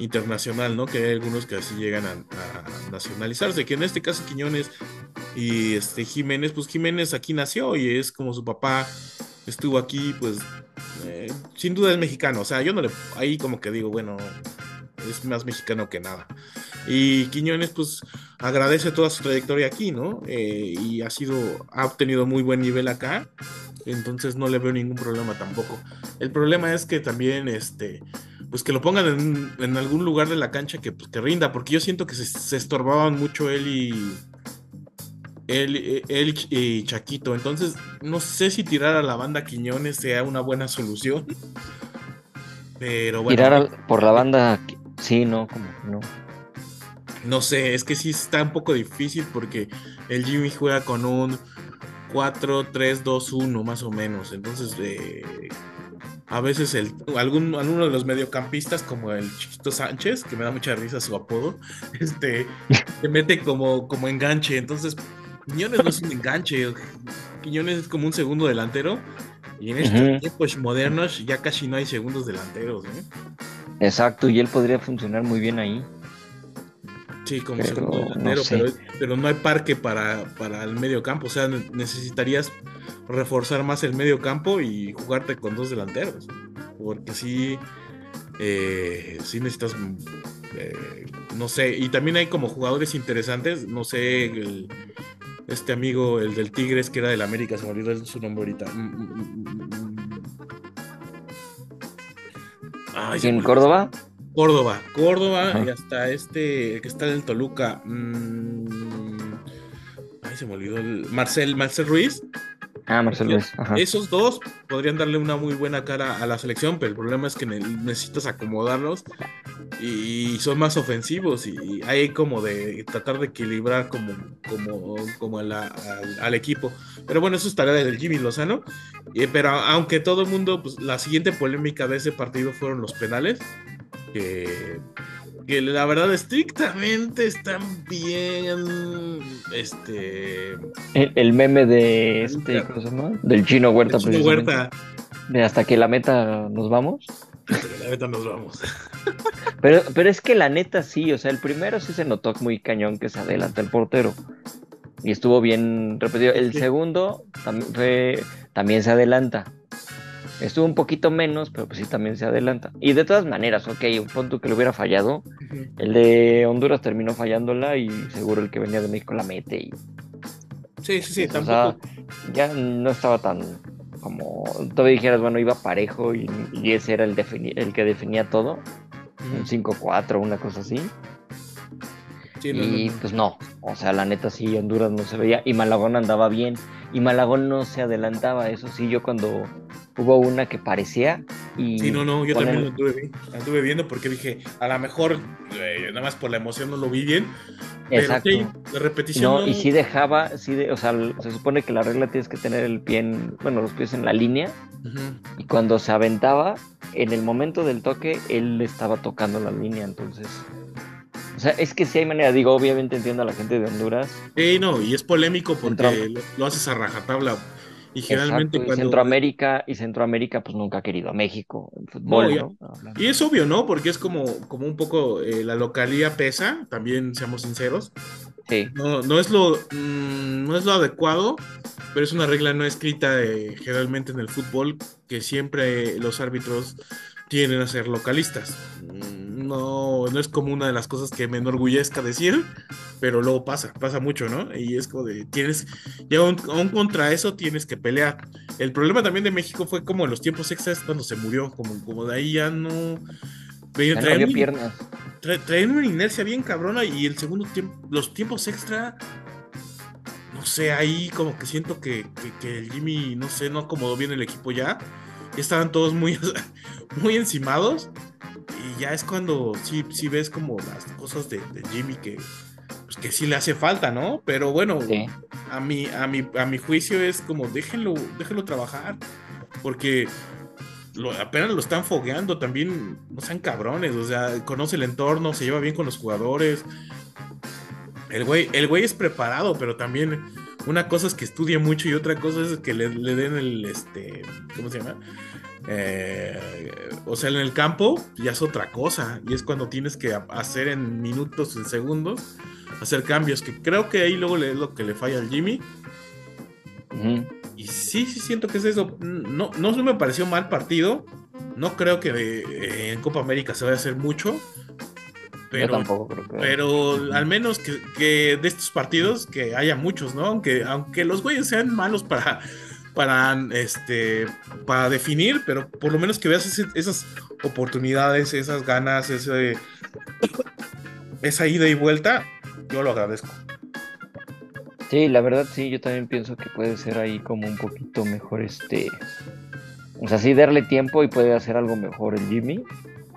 internacional, ¿no? Que hay algunos que así llegan a, nacionalizarse, que en este caso Quiñones y este Jiménez, pues Jiménez aquí nació y es como su papá estuvo aquí, pues eh, sin duda es mexicano, o sea, yo no le, ahí como que digo, bueno, es más mexicano que nada. Y Quiñones, pues, agradece toda su trayectoria aquí, ¿no? Eh, y ha sido, ha obtenido muy buen nivel acá. Entonces no le veo ningún problema tampoco. El problema es que también, este, pues que lo pongan en, algún lugar de la cancha que, pues, que rinda, porque yo siento que se, estorbaban mucho él y él, él, y Chaquito. Entonces, no sé si tirar a la banda Quiñones sea una buena solución. Pero bueno. Tirar por la banda, sí, no, como no. No sé, es que sí está un poco difícil porque el Jimmy juega con un 4-3-2-1 más o menos. Entonces, eh, a veces el, algún, alguno de los mediocampistas, como el Chiquito Sánchez, que me da mucha risa su apodo, este, se mete como, como enganche. Entonces, Quiñones no es un enganche, Quiñones es como un segundo delantero. Y en estos tiempos modernos ya casi no hay segundos delanteros. ¿eh? Exacto, y él podría funcionar muy bien ahí. Sí, como segundo delantero, pero, pero, no hay parque para, para el medio campo. O sea, necesitarías reforzar más el medio campo y jugarte con dos delanteros. Porque sí, eh, sí necesitas, eh, no sé, y también hay como jugadores interesantes, no sé, este amigo, el del Tigres, que era del América, se me olvidó su nombre ahorita. Mm, mm, mm, ¿En Córdoba? Córdoba, y hasta este, que está en el Toluca. ay, se me olvidó el Marcel, Marcel Ruiz. Ah, Marcelo Esos dos podrían darle una muy buena cara a la selección, pero el problema es que necesitas acomodarlos y son más ofensivos y hay como de tratar de equilibrar como, como, como al, equipo. Pero bueno, eso es tarea del Jimmy Lozano. pero aunque todo el mundo, pues la siguiente polémica de ese partido fueron los penales, que que la verdad estrictamente están bien este el, meme de este ¿cómo se llama? del chino Huerta chino Huerta. De hasta que la meta nos vamos. Hasta que la meta nos vamos. Pero pero es que la neta sí o sea el primero sí se notó muy cañón que se adelanta el portero. Y estuvo bien repetido. El segundo también fue también se adelanta Estuvo un poquito menos, pero pues sí también se adelanta. Y de todas maneras, ok, un punto que lo hubiera fallado. El de Honduras terminó fallándola y seguro el que venía de México la mete. Y... Sí, sí, sí, tampoco. ya no estaba tan como. Todavía dijeras, bueno, iba parejo y, ese era el, el que definía todo. Un 5-4, una cosa así. y pues no, o sea, la neta sí, Honduras no se veía y Malagón andaba bien y Malagón no se adelantaba, eso sí, yo cuando hubo una que parecía y... Sí, no, no, yo también lo anduve, viendo porque dije, a lo mejor eh, nada más por la emoción no lo vi bien. Exacto. la repetición... No, y sí dejaba, sí de, o sea, se supone que la regla tienes que tener el pie, en, bueno, los pies en la línea y cuando se aventaba, en el momento del toque, él estaba tocando la línea, entonces... O sea, es que si hay manera, digo, obviamente entiendo a la gente de Honduras. Sí, no, y es polémico porque lo, haces a rajatabla y generalmente cuando... Centroamérica, y Centroamérica pues nunca ha querido a México en fútbol, Y es obvio, ¿no? Porque es como, como un poco eh, la localía pesa, también seamos sinceros. Sí. No, no, es lo, mm, no es lo adecuado, pero es una regla no escrita eh, generalmente en el fútbol que siempre los árbitros tienen a ser localistas. Mm, no, no es como una de las cosas que me enorgullezca decir, pero luego pasa, pasa mucho, ¿no? Y es como de, tienes, y aún, contra eso tienes que pelear. El problema también de México fue como en los tiempos extras cuando se murió, como, como de ahí ya no... traen, piernas. traen una inercia bien cabrona y el segundo tiempo, los tiempos extra no sé, ahí como que siento que, que, que, el Jimmy, no sé, no acomodó bien el equipo ya estaban todos muy, muy encimados. Y ya es cuando sí, sí ves como las cosas de, Jimmy que, pues que sí le hace falta, ¿no? Pero bueno, a, mi, a, mi, a mi juicio es como déjenlo, déjenlo trabajar. Porque apenas lo están fogueando, también no sean cabrones, o sea, conoce el entorno, se lleva bien con los jugadores. El güey, el güey es preparado, pero también una cosa es que estudie mucho y otra cosa es que le, den el, este, ¿cómo se llama? Eh, o sea, en el campo ya es otra cosa y es cuando tienes que hacer en minutos, en segundos, hacer cambios, que creo que ahí luego es lo que le falla al Jimmy. Y sí, sí siento que es eso. No, no me pareció mal partido. No creo que en Copa América se vaya a hacer mucho. Pero, tampoco creo que... pero al menos que, de estos partidos que haya muchos, ¿no? Aunque, aunque los güeyes sean malos para, para, este, para definir, pero por lo menos que veas esas oportunidades, esas ganas, ese, esa ida y vuelta, yo lo agradezco. Sí, la verdad sí, yo también pienso que puede ser ahí como un poquito mejor este... O sea, sí darle tiempo y puede hacer algo mejor el Jimmy,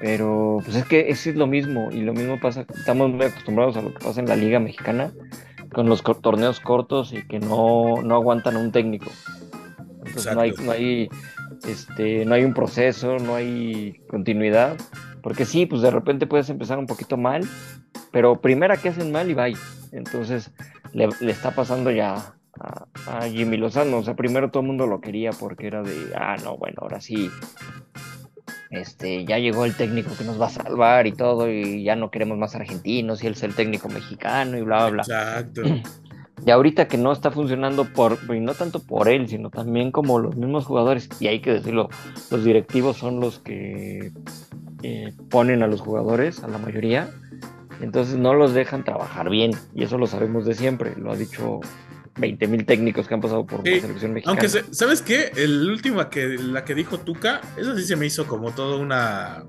pero pues es que es lo mismo y lo mismo pasa, estamos muy acostumbrados a lo que pasa en la liga mexicana con los torneos cortos y que no, no aguantan un técnico. Entonces no hay, no hay, este, no hay un proceso, no hay continuidad. Porque sí, pues de repente puedes empezar un poquito mal, pero primera que hacen mal y bye. Entonces le, está pasando ya a, Jimmy Lozano. O sea, primero todo el mundo lo quería porque era de, ah, no, bueno, ahora sí. Este, ya llegó el técnico que nos va a salvar y todo, y ya no queremos más argentinos, y él es el técnico mexicano, y bla, bla, bla. Exacto. Y ahorita que no está funcionando por, y no tanto por él, sino también como los mismos jugadores, y hay que decirlo, los directivos son los que eh, ponen a los jugadores, a la mayoría, entonces no los dejan trabajar bien, y eso lo sabemos de siempre, lo ha dicho 20 mil técnicos que han pasado por la selección mexicana. Aunque, ¿sabes qué? El último que, la que dijo Tuca, eso sí se me hizo como toda una...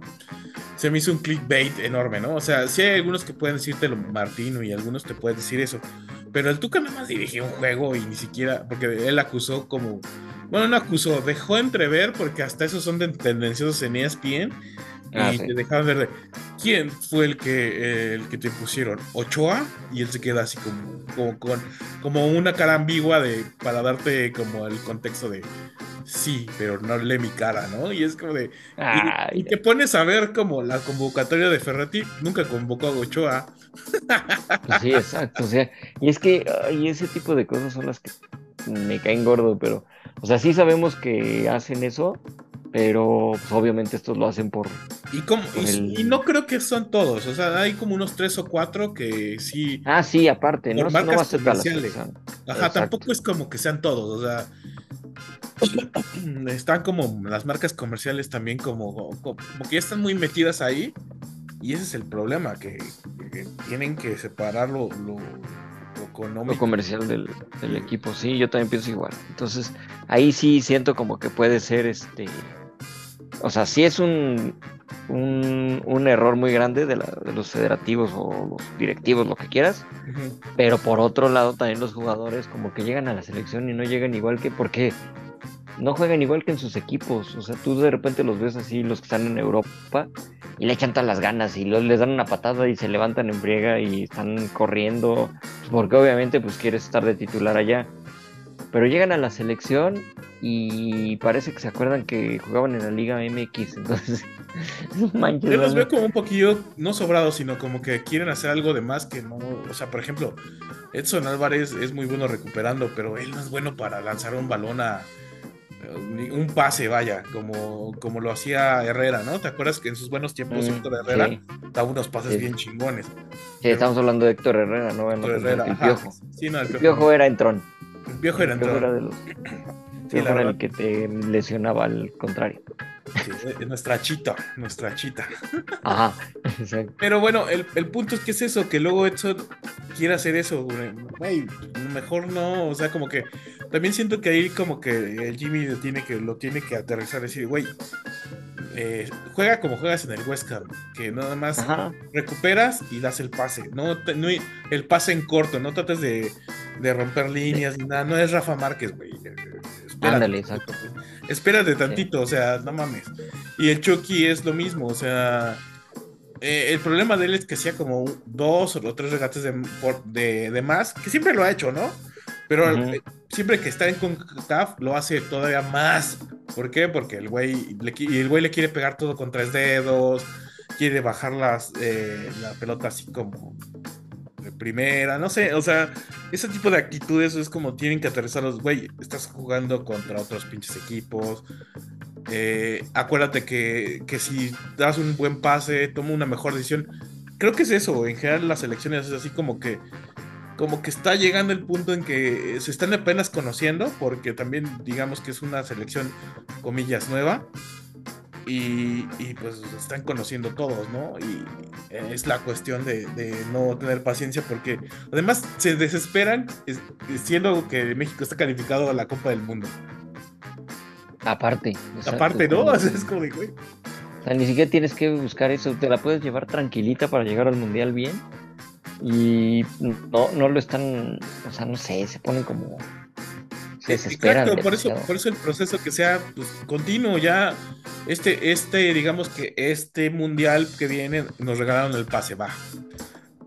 Se me hizo un clickbait enorme, ¿no? O sea, sí hay algunos que pueden decírtelo Martino y algunos te pueden decir eso, pero el Tuca nada más dirigió un juego y ni siquiera, porque él acusó como, bueno, no acusó, dejó entrever, porque hasta esos son de tendenciosos en ESPN, Ah, y te dejaban ver de quién fue el que, el que te pusieron, Ochoa, y él se queda así como, como, con, como una cara ambigua de, para darte como el contexto de sí, pero no lee mi cara, ¿no? Y es como de. y, te pones a ver como la convocatoria de Ferretti nunca convocó a Ochoa. Pues sí, exacto. O sea, y es que y ese tipo de cosas son las que me caen gordo, pero. O sea, sí sabemos que hacen eso, pero pues, obviamente estos lo hacen por... Y, como, y, no creo que son todos, o sea, hay como unos tres o cuatro que sí... Ah, sí, aparte, no, marcas no va a ser comerciales. Ajá, tampoco es como que sean todos, o sea... están como las marcas comerciales también como, como, que ya están muy metidas ahí y ese es el problema, que, tienen que separarlo lo, lo comercial del, equipo, sí, yo también pienso igual. Entonces, ahí sí siento como que puede ser este o sea, sí es un, un, error muy grande de, los federativos o los directivos, lo que quieras, pero por otro lado también los jugadores como que llegan a la selección y no llegan igual que, porque no juegan igual que en sus equipos, o sea, tú de repente los ves así, los que están en Europa, y le echan todas las ganas y les dan una patada y se levantan en briega y están corriendo, porque obviamente pues quieres estar de titular allá. Pero llegan a la selección y parece que se acuerdan que jugaban en la Liga MX, entonces Yo los veo como un poquillo, no sobrados, sino como que quieren hacer algo de más que no, o sea, por ejemplo, Edson Álvarez es muy bueno recuperando, pero él no es bueno para lanzar un balón a un pase, vaya, como, como lo hacía Herrera, ¿no? ¿Te acuerdas que en sus buenos tiempos mm, Héctor Herrera daba unos pases bien chingones? Sí, estamos hablando de Héctor Herrera, ¿no? Héctor Herrera, el Piojo. Sí, no, el Piojo. Piojo era entrón. Era. Sí, era el que te lesionaba al contrario. Sí, nuestra chita, nuestra chita. Ajá, exacto. Pero bueno, el, el, punto es que es eso, que luego Edson quiere hacer eso, güey, mejor no, o sea, como que también siento que ahí como que el Jimmy lo tiene que, lo tiene que aterrizar y decir, güey, eh, juega como juegas en el West Ham, que nada más recuperas y das el pase, no, no, el pase en corto, no trates de, de romper líneas ni nada, no es Rafa Márquez, güey. Ándale, exacto. Espérate tantito, o sea, no mames. Y el Chucky es lo mismo, o sea, eh, el problema de él es que hacía como dos o tres regates de, de, más, que siempre lo ha hecho, ¿no? Pero eh, siempre que está en CONCACAF lo hace todavía más. ¿Por qué? Porque el güey le, el güey le quiere pegar todo con tres dedos, quiere bajar las, eh, la pelota así como de primera, no sé, o sea, ese tipo de actitudes es como tienen que aterrizarlos, güey, estás jugando contra otros pinches equipos. Eh, acuérdate que, que, si das un buen pase, toma una mejor decisión. Creo que es eso, en general las elecciones es así como que como que está llegando el punto en que se están apenas conociendo, porque también digamos que es una selección, comillas, nueva, y, pues están conociendo todos, ¿no? Y es la cuestión de, no tener paciencia, porque además se desesperan siendo que México está calificado a la Copa del Mundo. Aparte. Aparte, ¿no? es como de, güey. O sea, ni siquiera tienes que buscar eso, te la puedes llevar tranquilita para llegar al Mundial bien y no, no lo están, o sea, no sé, se ponen como... Se Exacto, por eso, por eso el proceso que sea pues, continuo, ya este, este, digamos que este mundial que viene nos regalaron el pase, va.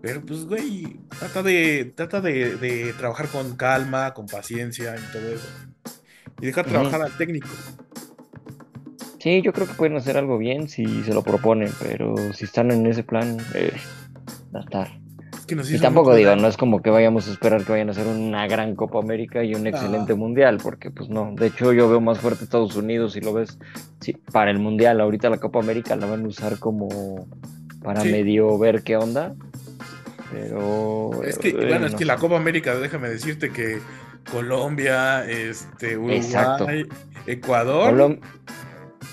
Pero pues, güey, trata de, trata de, de trabajar con calma, con paciencia y todo eso. y dejar trabajar al técnico. Sí, yo creo que pueden hacer algo bien si se lo proponen, pero si están en ese plan, eh, va a estar. Es que nos Y tampoco digo, no es como que vayamos a esperar que vayan a hacer una gran Copa América y un excelente Mundial, porque pues no. De hecho, yo veo más fuerte Estados Unidos y lo ves sí, para el Mundial. Ahorita la Copa América la van a usar como para Sí. medio ver qué onda. Pero. Es que, eh, bueno, es que la Copa América, déjame decirte que Colombia, este, Uruguay, Exacto. Ecuador, Colom-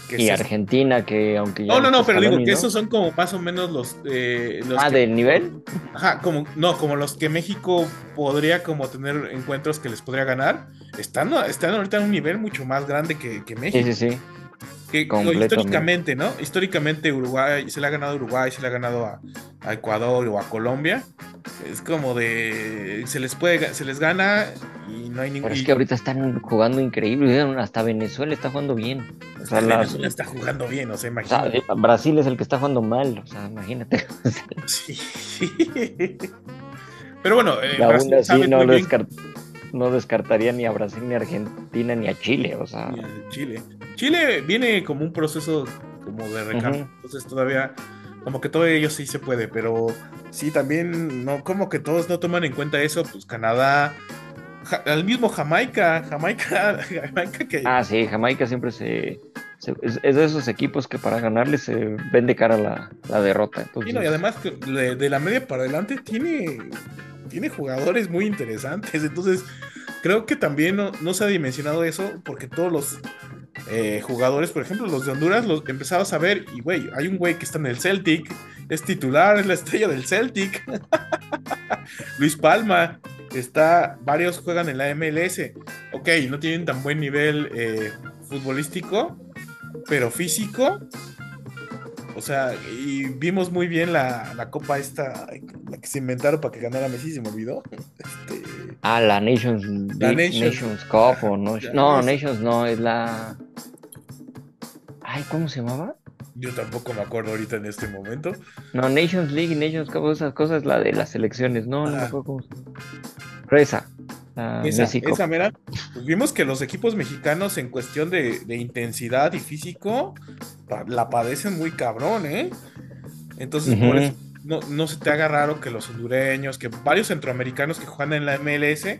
que y Argentina, que aunque ya. No, no, no, está pero digo que ¿no? esos son como más o menos los, eh, los Ah, que- ¿de nivel? Ajá, como, no, como los que México podría como tener encuentros que les podría ganar, están, están ahorita en un nivel mucho más grande que, que Sí, México. sí, sí. Que, históricamente, ¿no? Históricamente Uruguay, se le ha ganado a Uruguay, se le ha ganado a, a Ecuador o a Colombia. Es como de, se les puede, se les gana y no hay ningún... Pero es que ahorita están jugando increíble. ¿vieron? Hasta Venezuela está jugando bien. O sea, la- Venezuela está jugando bien, o sea, o sea, imagínate. Brasil es el que está jugando mal. O sea, imagínate. Sí. Pero bueno, eh, aún así no, no descartaría ni a Brasil, ni a Argentina, ni a Chile. O sea, Y a Chile. Chile viene como un proceso como de recambio, entonces todavía, como que todo ello sí se puede, pero sí también, no, como que todos no toman en cuenta eso, pues Canadá, Ja- al mismo Jamaica, Jamaica, Jamaica que... ah, sí, Jamaica siempre se. se- es, es de esos equipos que para ganarle se ven de cara la, la derrota. y, Entonces, no, y además de, de la media para adelante tiene, tiene jugadores muy interesantes, entonces creo que también no, no se ha dimensionado eso porque todos los eh, jugadores, por ejemplo, los de Honduras, los empezabas a ver y, güey, hay un güey que está en el Celtic, es titular, es la estrella del Celtic. Luis Palma, está, varios juegan en la MLS. Ok, no tienen tan buen nivel eh, futbolístico, pero físico. O sea, y vimos muy bien la, la copa esta, la que se inventaron para que ganara Messi, se me olvidó. Este, Ah, la Nations, La Nations- Nations Cup o no. Ya, No. Nations no, es la. Ay, ¿cómo se llamaba? yo tampoco me acuerdo ahorita en este momento. No, Nations League Nations Cup, esas cosas, la de las selecciones. No, no me Ajá. acuerdo cómo se llama. Pero esa. Esa, esa mera, pues vimos que los equipos mexicanos en cuestión de, de intensidad y físico pa- la padecen muy cabrón, ¿eh? Entonces, por eso no, no se te haga raro que los hondureños, que varios centroamericanos que juegan en la MLS,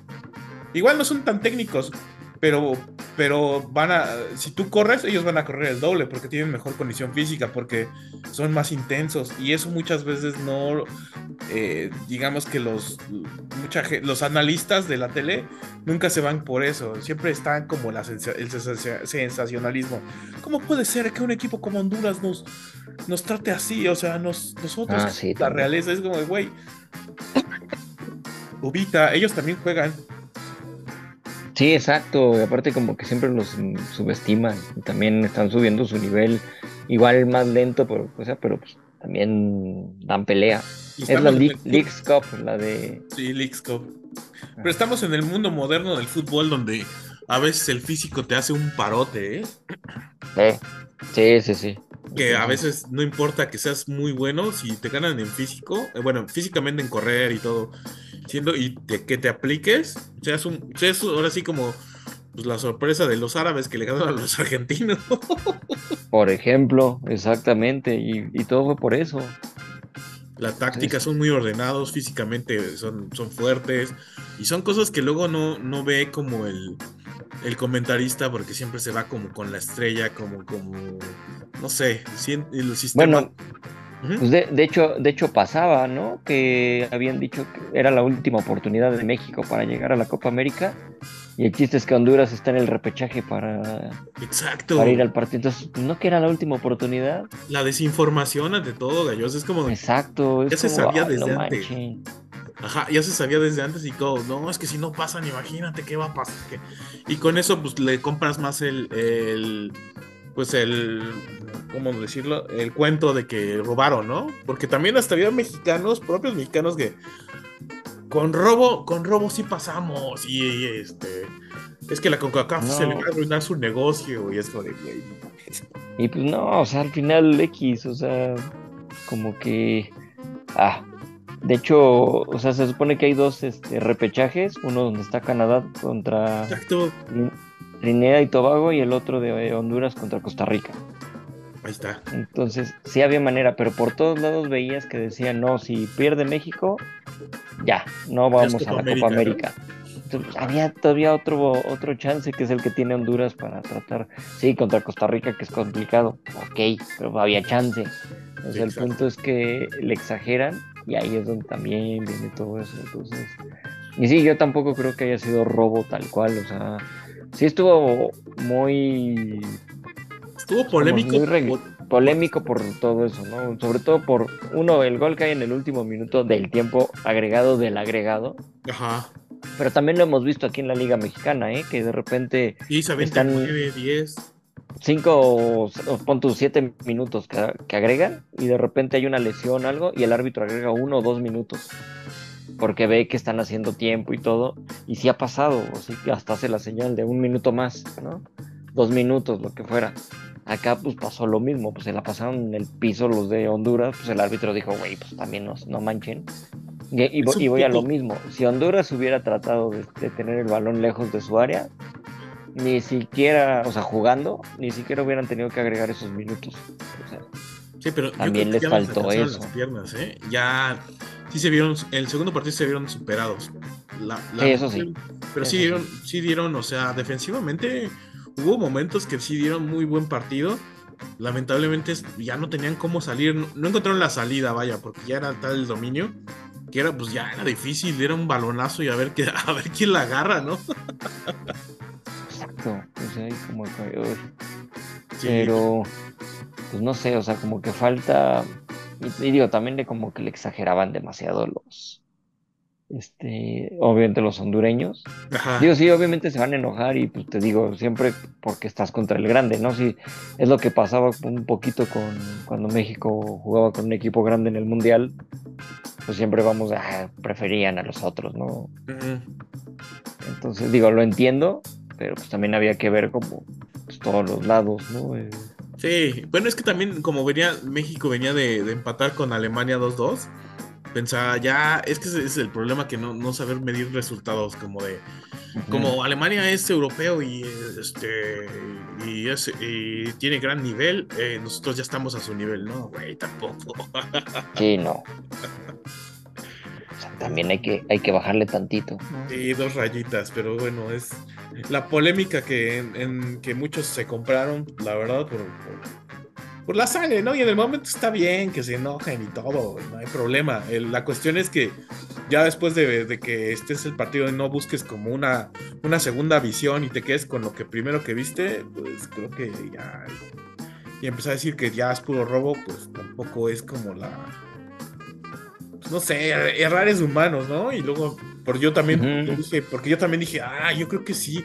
igual no son tan técnicos, pero, pero van a, si tú corres, ellos van a correr el doble porque tienen mejor condición física, porque son más intensos y eso muchas veces no, eh, digamos que los, mucha, los analistas de la tele nunca se van por eso, siempre están como la el sensacionalismo. ¿Cómo puede ser que un equipo como Honduras nos, nos trate así? O sea, nos, nosotros, Ah, sí, la realeza es como, de, güey, ubita, ellos también juegan. Sí, exacto. y aparte como que siempre los subestiman. También están subiendo su nivel igual más lento, pero, o sea, pero pues, también dan pelea. Es la el- Leagues Cup, la de... Sí, Leagues Cup. Pero estamos en el mundo moderno del fútbol donde a veces el físico te hace un parote, ¿eh? eh, Sí, sí, sí. Que a veces no importa que seas muy bueno, si te ganan en físico, eh, bueno, físicamente en correr y todo, siendo y te- que te apliques, seas un, seas ahora sí como pues, la sorpresa de los árabes que le ganan a los argentinos. Por ejemplo, exactamente. Y, y todo fue por eso. La táctica son muy ordenados, físicamente son, son fuertes y son cosas que luego no, no ve como el, el comentarista porque siempre se va como con la estrella, como, como no sé, el sistema. Bueno. Pues de, de hecho, de hecho pasaba, ¿no? Que habían dicho que era la última oportunidad de México para llegar a la Copa América. Y el chiste es que Honduras está en el repechaje para, Exacto. para ir al partido. Entonces, pues, no que era la última oportunidad. La desinformación ante todo, gallos, es como, Exacto. es Ya se sabía "Ay, desde antes". manchen". ajá, ya se sabía desde antes y todo, no, es que si no pasan, imagínate qué va a pasar. qué- Y con eso, pues le compras más el, el pues el, ¿cómo decirlo? El cuento de que robaron, ¿no? Porque también hasta había mexicanos, propios mexicanos que con robo, con robo sí pasamos y, y, este... Es que la CONCACAF No. se le va a arruinar su negocio y es como de. Y pues no, o sea, al final X, o sea, como que... Ah, de hecho, o sea, se supone que hay dos este, repechajes, uno donde está Canadá contra Exacto. Trinidad y Tobago y el otro de Honduras contra Costa Rica. Ahí está. Entonces, sí había manera, pero por todos lados veías que decían, no, si pierde México, ya, no vamos a la Copa América. Entonces, había todavía otro, otro chance que es el que tiene Honduras para tratar, sí, contra Costa Rica, que es complicado, ok, pero había chance. Entonces, el punto es que le exageran y ahí es donde también viene todo eso. Entonces, y sí, yo tampoco creo que haya sido robo tal cual, o sea, sí estuvo muy Estuvo polémico. polémico por todo eso, ¿no? Sobre todo por, uno, el gol que hay en el último minuto del tiempo agregado del agregado. Ajá. Pero también lo hemos visto aquí en la Liga Mexicana, ¿eh? Que de repente. Sí, se están 9, 10. 5 o pon tus 7 minutos que, que, agregan y de repente hay una lesión o algo y el árbitro agrega uno o dos minutos porque ve que están haciendo tiempo y todo y sí ha pasado, o sí que hasta hace la señal de un minuto más, ¿no? Dos minutos, lo que fuera. Acá pues pasó lo mismo, pues se la pasaron en el piso los de Honduras, pues el árbitro dijo, güey, pues también no, manchen. Y, voy a lo mismo, si Honduras hubiera tratado de, tener el balón lejos de su área, ni siquiera, o sea, jugando, ni siquiera hubieran tenido que agregar esos minutos. sí, pero también les faltó eso. piernas, ¿eh? Ya sí se vieron, el segundo partido se vieron superados. sí, eso sí. Pero sí dieron, sí dieron, o sea, defensivamente hubo momentos que sí dieron muy buen partido. Lamentablemente ya no tenían cómo salir, no, encontraron la salida, vaya, porque ya era tal el dominio que era pues ya era difícil, era un balonazo y a ver qué, a ver quién la agarra, ¿no? Exacto, pues ahí como Pero pues no sé, o sea, como que falta y, digo, también de como que le exageraban demasiado los este, obviamente los hondureños. Digo, sí, obviamente se van a enojar y pues te digo, siempre porque estás contra el grande, ¿no? Sí, es lo que pasaba un poquito con cuando México jugaba con un equipo grande en el Mundial, pues siempre vamos a, preferían a los otros, ¿no? Entonces, digo, lo entiendo, pero pues también había que ver como pues, todos los lados, ¿no? Eh, sí, bueno, es que también como venía, México venía de, de empatar con Alemania 2-2 pensaba, ya, es que ese es el problema que no, no saber medir resultados, como de, como Alemania es europeo y este y, es, y tiene gran nivel, eh, nosotros ya estamos a su nivel, ¿no? Güey, tampoco. Sí, no. también hay que, hay que bajarle tantito. Sí, dos rayitas, pero bueno, es la polémica que, que muchos se compraron, la verdad, por por la sangre, ¿no? Y en el momento está bien que se enojen y todo, no hay problema. la cuestión es que ya después de, que estés el partido y no busques como una, una segunda visión y te quedes con lo que primero que viste, pues creo que ya. Y empezar a decir que ya es puro robo, pues tampoco es como la. No sé, errares humanos, ¿no? Y luego, por yo también dije, porque yo también dije, ah, yo creo que sí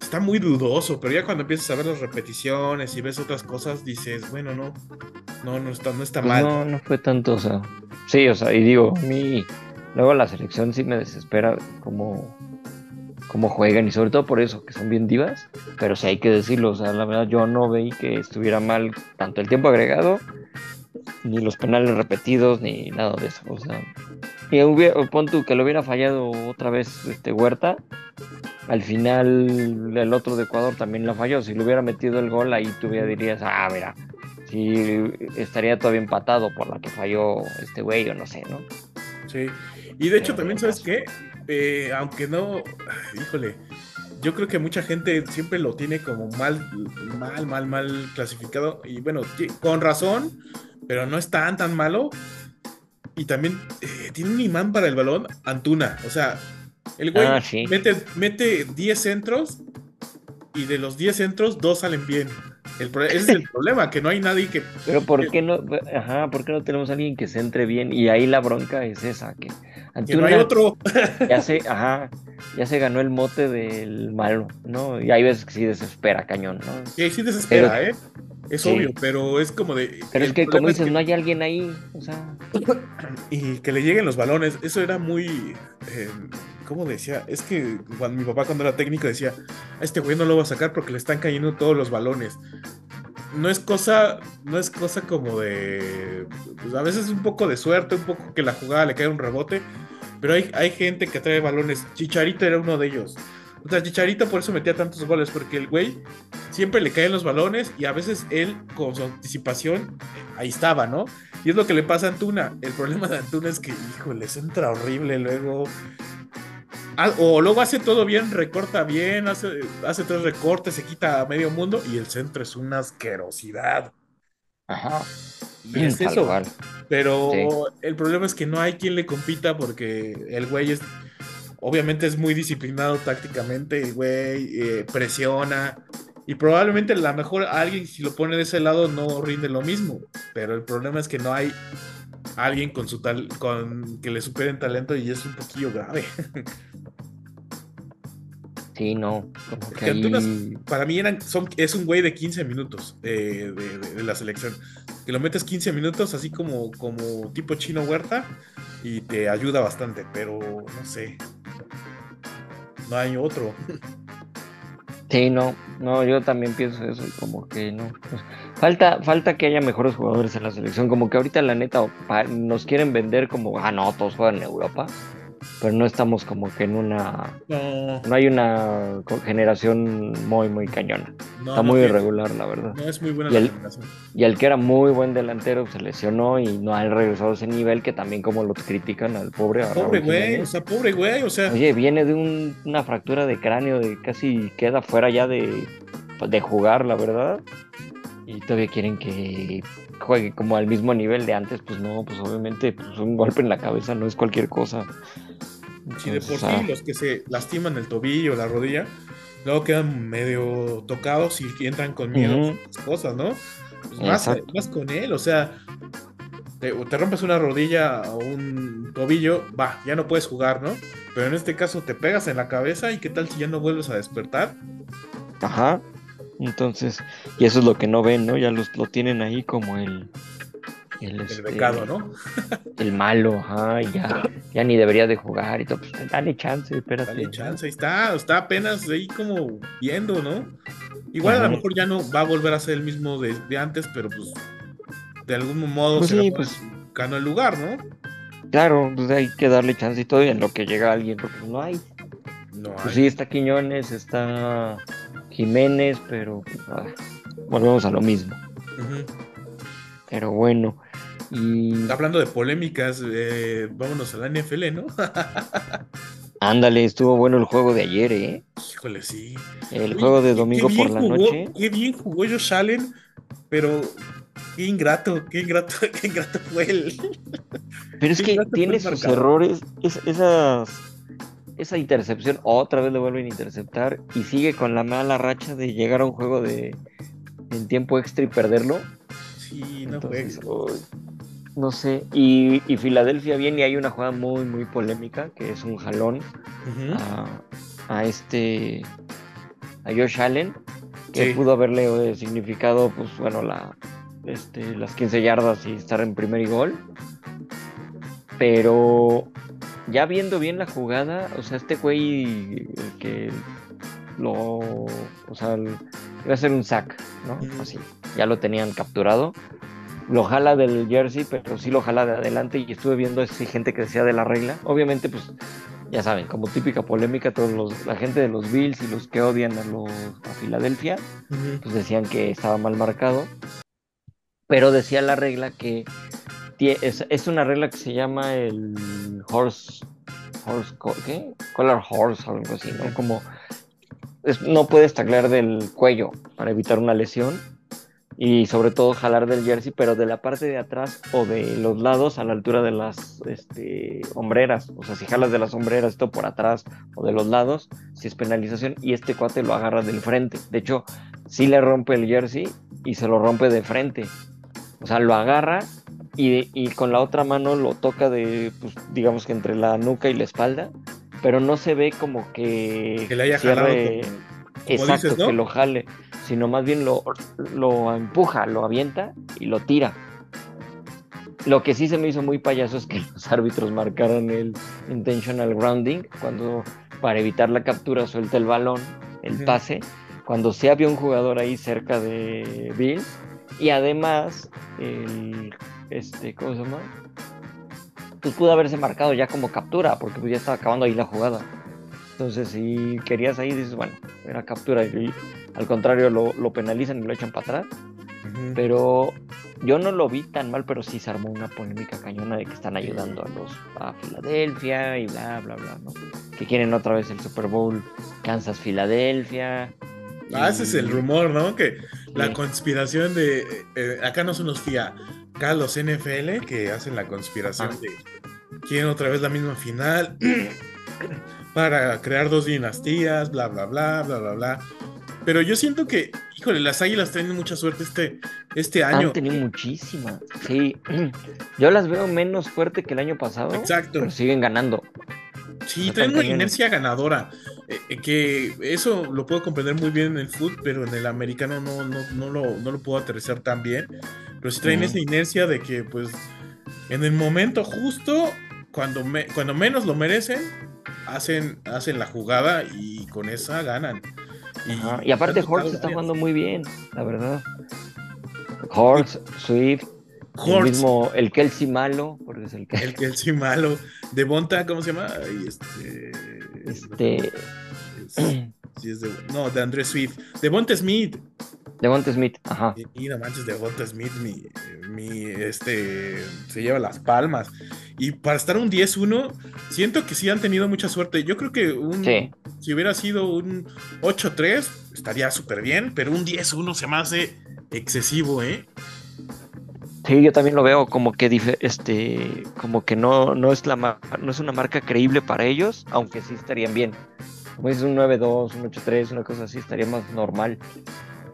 está muy dudoso, pero ya cuando empiezas a ver las repeticiones y ves otras cosas, dices, bueno, no, no, no está, no está mal. No, no fue tanto, o sea, sí, o sea, y digo, a mí, luego la selección sí me desespera como, como juegan y sobre todo por eso, que son bien divas, pero sí hay que decirlo, o sea, la verdad yo no veí que estuviera mal tanto el tiempo agregado, ni los penales repetidos, ni nada de eso, o sea, y hubiera, pon tú que lo hubiera fallado otra vez este Huerta, al final el otro de Ecuador también lo falló. Si le hubiera metido el gol, ahí tú ya dirías, ah, mira, si estaría todavía empatado por la que falló este güey o no sé, ¿no? Sí. Y de hecho, también, ¿sabes qué? Eh, aunque no, híjole, yo creo que mucha gente siempre lo tiene como mal, mal, mal, mal clasificado. Y bueno, con razón, pero no es tan, tan malo. Y también eh, tiene un imán para el balón, Antuna. O sea, el güey ah, mete, 10 centros y de los 10 centros, dos salen bien. ese es el problema, que no hay nadie que. Pero ¿por qué no? Ajá, ¿por qué no tenemos a alguien que se entre bien? Y ahí la bronca es esa, que, no hay otro. ya se, ajá, ya se ganó el mote del malo, ¿no? Y hay veces que sí desespera, cañón, ¿no? Sí, sí desespera, ¿eh? Es obvio, pero es como de. Pero es que, como dices, no hay alguien ahí, o sea. Y que le lleguen los balones, eso era muy. Eh, ¿Cómo decía? Es que cuando mi papá, cuando era técnico, decía: A este güey no lo va a sacar porque le están cayendo todos los balones. No es cosa, no es cosa como de. Pues a veces un poco de suerte, un poco que la jugada le cae un rebote. Pero hay, hay gente que trae balones. Chicharito era uno de ellos. O sea, Chicharito por eso metía tantos goles, porque el güey siempre le caen los balones y a veces él, con su anticipación, ahí estaba, ¿no? Y es lo que le pasa a Antuna. El problema de Antuna es que, híjole, se entra horrible luego. Ah, o luego hace todo bien, recorta bien, hace, hace tres recortes, se quita a medio mundo y el centro es una asquerosidad. Ajá. Y es eso. Pero el problema es que no hay quien le compita porque el güey es. Obviamente es muy disciplinado tácticamente, el güey eh, presiona. Y probablemente a lo mejor alguien, si lo pone de ese lado, no rinde lo mismo. Pero el problema es que no hay alguien con su tal, con que le supere en talento y es un poquillo grave. Sí, no. para mí eran, son, es un güey de 15 minutos eh, de, la selección. Que lo metes 15 minutos así como, como tipo chino huerta y te ayuda bastante, pero no sé. No hay otro. Sí, no, no, yo también pienso eso, como que no. Falta, falta que haya mejores jugadores en la selección, como que ahorita la neta nos quieren vender como, ah, no, todos juegan en Europa pero no estamos como que en una... No, hay una generación muy, muy cañona. Está muy irregular, la verdad. No es muy buena y la el, generación. Y el que era muy buen delantero se lesionó y no ha regresado a ese nivel que también como lo critican al pobre. pobre güey, o sea, pobre güey, o sea... Oye, viene de una fractura de cráneo de casi queda fuera ya de, de jugar, la verdad. Y todavía quieren que juegue como al mismo nivel de antes, pues no, pues obviamente pues un golpe en la cabeza no es cualquier cosa. Si de por sí ah. los que se lastiman el tobillo la rodilla, luego quedan medio tocados y entran con miedo a cosas, ¿no? Pues más, con él, o sea, te, te, rompes una rodilla o un tobillo, va, ya no puedes jugar, ¿no? Pero en este caso te pegas en la cabeza y qué tal si ya no vuelves a despertar. Ajá. Entonces, y eso es lo que no ven, ¿no? Ya los, lo tienen ahí como el. El, este, becado, ¿no? el malo, ajá, ya, ya ni debería de jugar y todo. Pues dale chance, espérate. Dale chance, ahí está, está apenas ahí como viendo, ¿no? Igual a lo mejor ya no va a volver a ser el mismo de, antes, pero pues de algún modo pues se pues, ganó el lugar, ¿no? Claro, pues hay que darle chance y todo, y en lo que llega alguien, pues no hay. No pues sí, está Quiñones, está Jiménez, pero ah, volvemos a lo mismo. Pero bueno. Y... Hablando de polémicas, eh, vámonos a la NFL, ¿no? Ándale, estuvo bueno el juego de ayer, ¿eh? Híjole, sí. El juego de domingo por la noche. Qué bien jugó Josh Allen, pero qué ingrato, qué ingrato, qué ingrato fue él. Pero es que tiene sus errores, esas esa intercepción otra vez le vuelven a interceptar y sigue con la mala racha de llegar a un juego de en tiempo extra y perderlo. Sí, no No sé, y, Filadelfia viene y hay una jugada muy, muy polémica, que es un jalón a, este, a Josh Allen, que pudo haberle eh, significado, pues bueno, la, este, las 15 yardas y estar en primer y gol. Pero ya viendo bien la jugada, o sea, este güey que lo, o sea, iba a ser un sack, ¿no? Así, ya lo tenían capturado. Lo jala del jersey, pero sí lo jala de adelante y estuve viendo esa gente que decía de la regla. Obviamente, pues, ya saben, como típica polémica, todos los, la gente de los Bills y los que odian a los a Filadelfia, pues decían que estaba mal marcado. Pero decía la regla que es, una regla que se llama el horse, horse ¿qué? Color horse o algo así, ¿no? Como no puedes taclear del cuello para evitar una lesión y sobre todo jalar del jersey, pero de la parte de atrás o de los lados a la altura de las este, hombreras. O sea, si jalas de las hombreras esto por atrás o de los lados, si es penalización y este cuate lo agarra del frente. De hecho, sí le rompe el jersey y se lo rompe de frente. O sea, lo agarra y, con la otra mano lo toca de, pues, digamos que entre la nuca y la espalda, pero no se ve como que, que le haya jalado exacto, que lo jale, sino más bien lo, lo empuja, lo avienta y lo tira. Lo que sí se me hizo muy payaso es que los árbitros marcaron el intentional grounding cuando para evitar la captura suelta el balón, el pase, cuando sí había un jugador ahí cerca de Bill y además el este, ¿cómo se llama? Pues pudo haberse marcado ya como captura, porque pues ya estaba acabando ahí la jugada. Entonces, si querías ahí, dices, bueno, era captura. Y al contrario, lo, lo penalizan y lo echan para atrás. Pero yo no lo vi tan mal, pero sí se armó una polémica cañona de que están ayudando a los a Filadelfia y bla, bla, bla, ¿no? Que quieren otra vez el Super Bowl Kansas-Filadelfia. Ah, ese es el rumor, ¿no? Que la conspiración de. eh, acá no son los FIA, acá los NFL que hacen la conspiración Ah. de. Quieren otra vez la misma final para crear dos dinastías, bla, bla, bla, bla, bla, bla. Pero yo siento que, híjole, las águilas tienen mucha suerte este, este año. Han tenido muchísimas. Sí, yo las veo menos fuerte que el año pasado. Exacto. Pero siguen ganando. Sí, No traen una inercia ganadora. eh, eh, que eso lo puedo comprender muy bien en el fútbol, pero en el americano no, no, no, lo, no lo puedo aterrizar tan bien. Pero traen esa inercia de que, pues, en el momento justo, cuando, me- cuando menos lo merecen, hacen, hacen la jugada y con esa ganan. Ajá, Y aparte, Hortz está jugando muy bien, la verdad. Hortz, Swift, el Hortz, mismo, el Kelsey malo, porque es el que. el el sí malo. Devonta, ¿cómo se llama? Ay, este. Este. es- sí es de- no, de Andrés Swift. Devonta Smith. Devonta Smith, ajá. Y no manches, de Devonta Smith, mi, mi, este, se lleva las palmas. Y para estar un 10-1, siento que sí han tenido mucha suerte. Yo creo que un, Sí. si hubiera sido un 8-3, estaría súper bien, pero un 10-1 se me hace excesivo, ¿eh? Sí, yo también lo veo como que este, como que no, no es la no es una marca creíble para ellos, aunque sí estarían bien. Como dices, un 9-2, un 8-3, una cosa así, estaría más normal.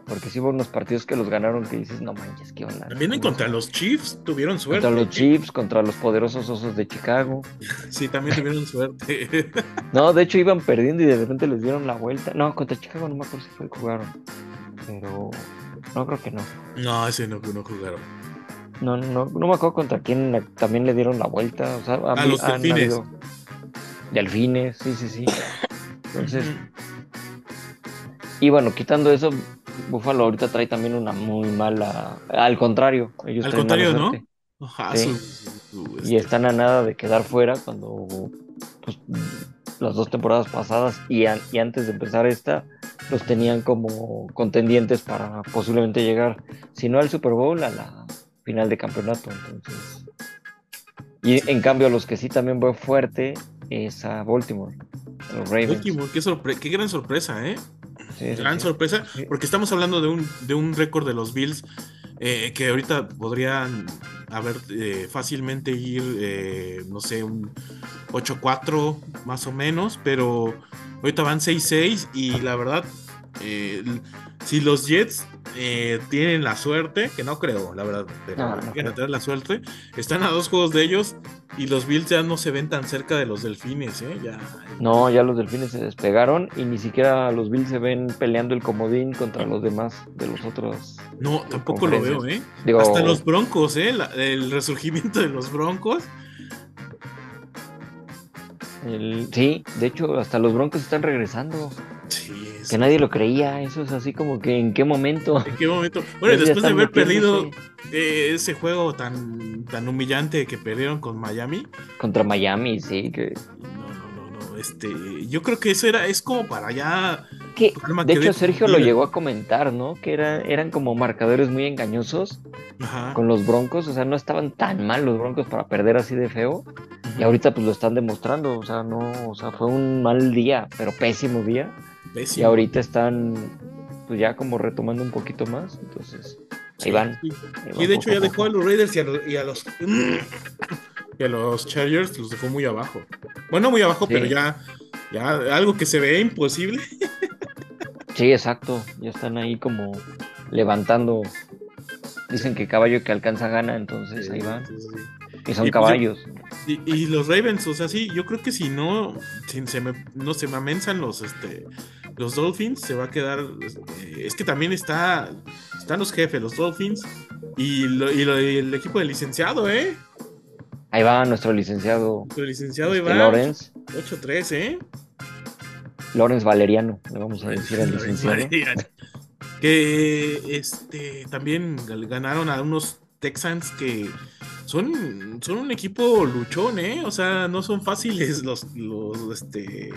Porque sí hubo unos partidos que los ganaron que dices, no manches, qué onda. También en ¿Cómo contra los Chiefs tuvieron suerte. Contra los Chiefs, contra los poderosos osos de Chicago. Sí, también tuvieron suerte. No, de hecho iban perdiendo y de repente les dieron la vuelta. No, contra Chicago no me acuerdo si fue que jugaron. Pero no creo que no. no, ese no, no jugaron. No, no, no me acuerdo contra quién también le dieron la vuelta. O sea, A han- los delfines. habido- Delfines, sí, sí, sí. Entonces, y bueno, quitando eso, Buffalo ahorita trae también una muy mala. Al contrario, ellos Al contrario, ¿no? Ajá, Sí. su- su- Y este, están a nada de quedar fuera cuando pues, las dos temporadas pasadas y, an- y antes de empezar esta los tenían como contendientes para posiblemente llegar, si no al Super Bowl, a la final de campeonato. Entonces, y en cambio los que sí también veo fuerte es a Baltimore, a los Ravens. Baltimore, qué, sorpre- qué gran sorpresa, ¿eh? Sí, sí, Gran sí. sorpresa, porque estamos hablando de un, de un récord de los Bills eh, que ahorita podrían haber eh, fácilmente ir, eh, no sé, un 8-4 más o menos, pero ahorita van 6-6 y la verdad, eh, si los Jets eh, tienen la suerte, que no creo, la verdad, pero No, no creo. tener la suerte, están a dos juegos de ellos y los Bills ya no se ven tan cerca de los Delfines, ¿eh? Ya, No, ya los delfines se despegaron y ni siquiera los Bills se ven peleando el comodín contra los demás de los otros. no, tampoco lo veo. ¿eh? Digo, Hasta los Broncos, ¿eh? La- el resurgimiento de los Broncos. el- sí, de hecho, hasta los Broncos están regresando. Sí, Que nadie lo creía, eso es así como que en qué momento. ¿En qué momento? Bueno, Ya después de haber perdido eh, ese juego tan, tan humillante que perdieron con Miami. Contra Miami, sí, que, No, no, no, no. Este, yo creo que eso era, es como para ya. que de hecho Sergio lo llegó a comentar, ¿no? Que era, eran como marcadores muy engañosos Ajá. con los Broncos, o sea, no estaban tan mal los Broncos para perder así de feo. Y ahorita pues lo están demostrando, o sea, no, o sea, fue un mal día, pero pésimo día. Y ahorita están pues ya como retomando un poquito más, entonces ahí van. sí. ahí Y de hecho ya dejó a los Raiders y a los, y a los, y a los Chargers los dejó muy abajo. Bueno, muy abajo, Sí. pero ya, ya algo que se ve imposible. Sí, exacto. Ya están ahí como levantando. Dicen que caballo que alcanza gana, entonces ahí van. Y son Y pues, caballos. Y, y los Ravens, o sea, sí, yo creo que si no, si se me, no se me amensan los, este, los Dolphins, se va a quedar. este, es que también está, están los jefes, los Dolphins, y, lo- y lo- y el equipo del licenciado, ¿eh? Ahí va nuestro licenciado Nuestro licenciado este, Iván, Lawrence, 8-3, ¿eh? Lawrence Valeriano, le vamos a decir al licenciado. Que este también ganaron a unos Texans que son, son un equipo luchón, ¿eh? O sea, no son fáciles los, los, este,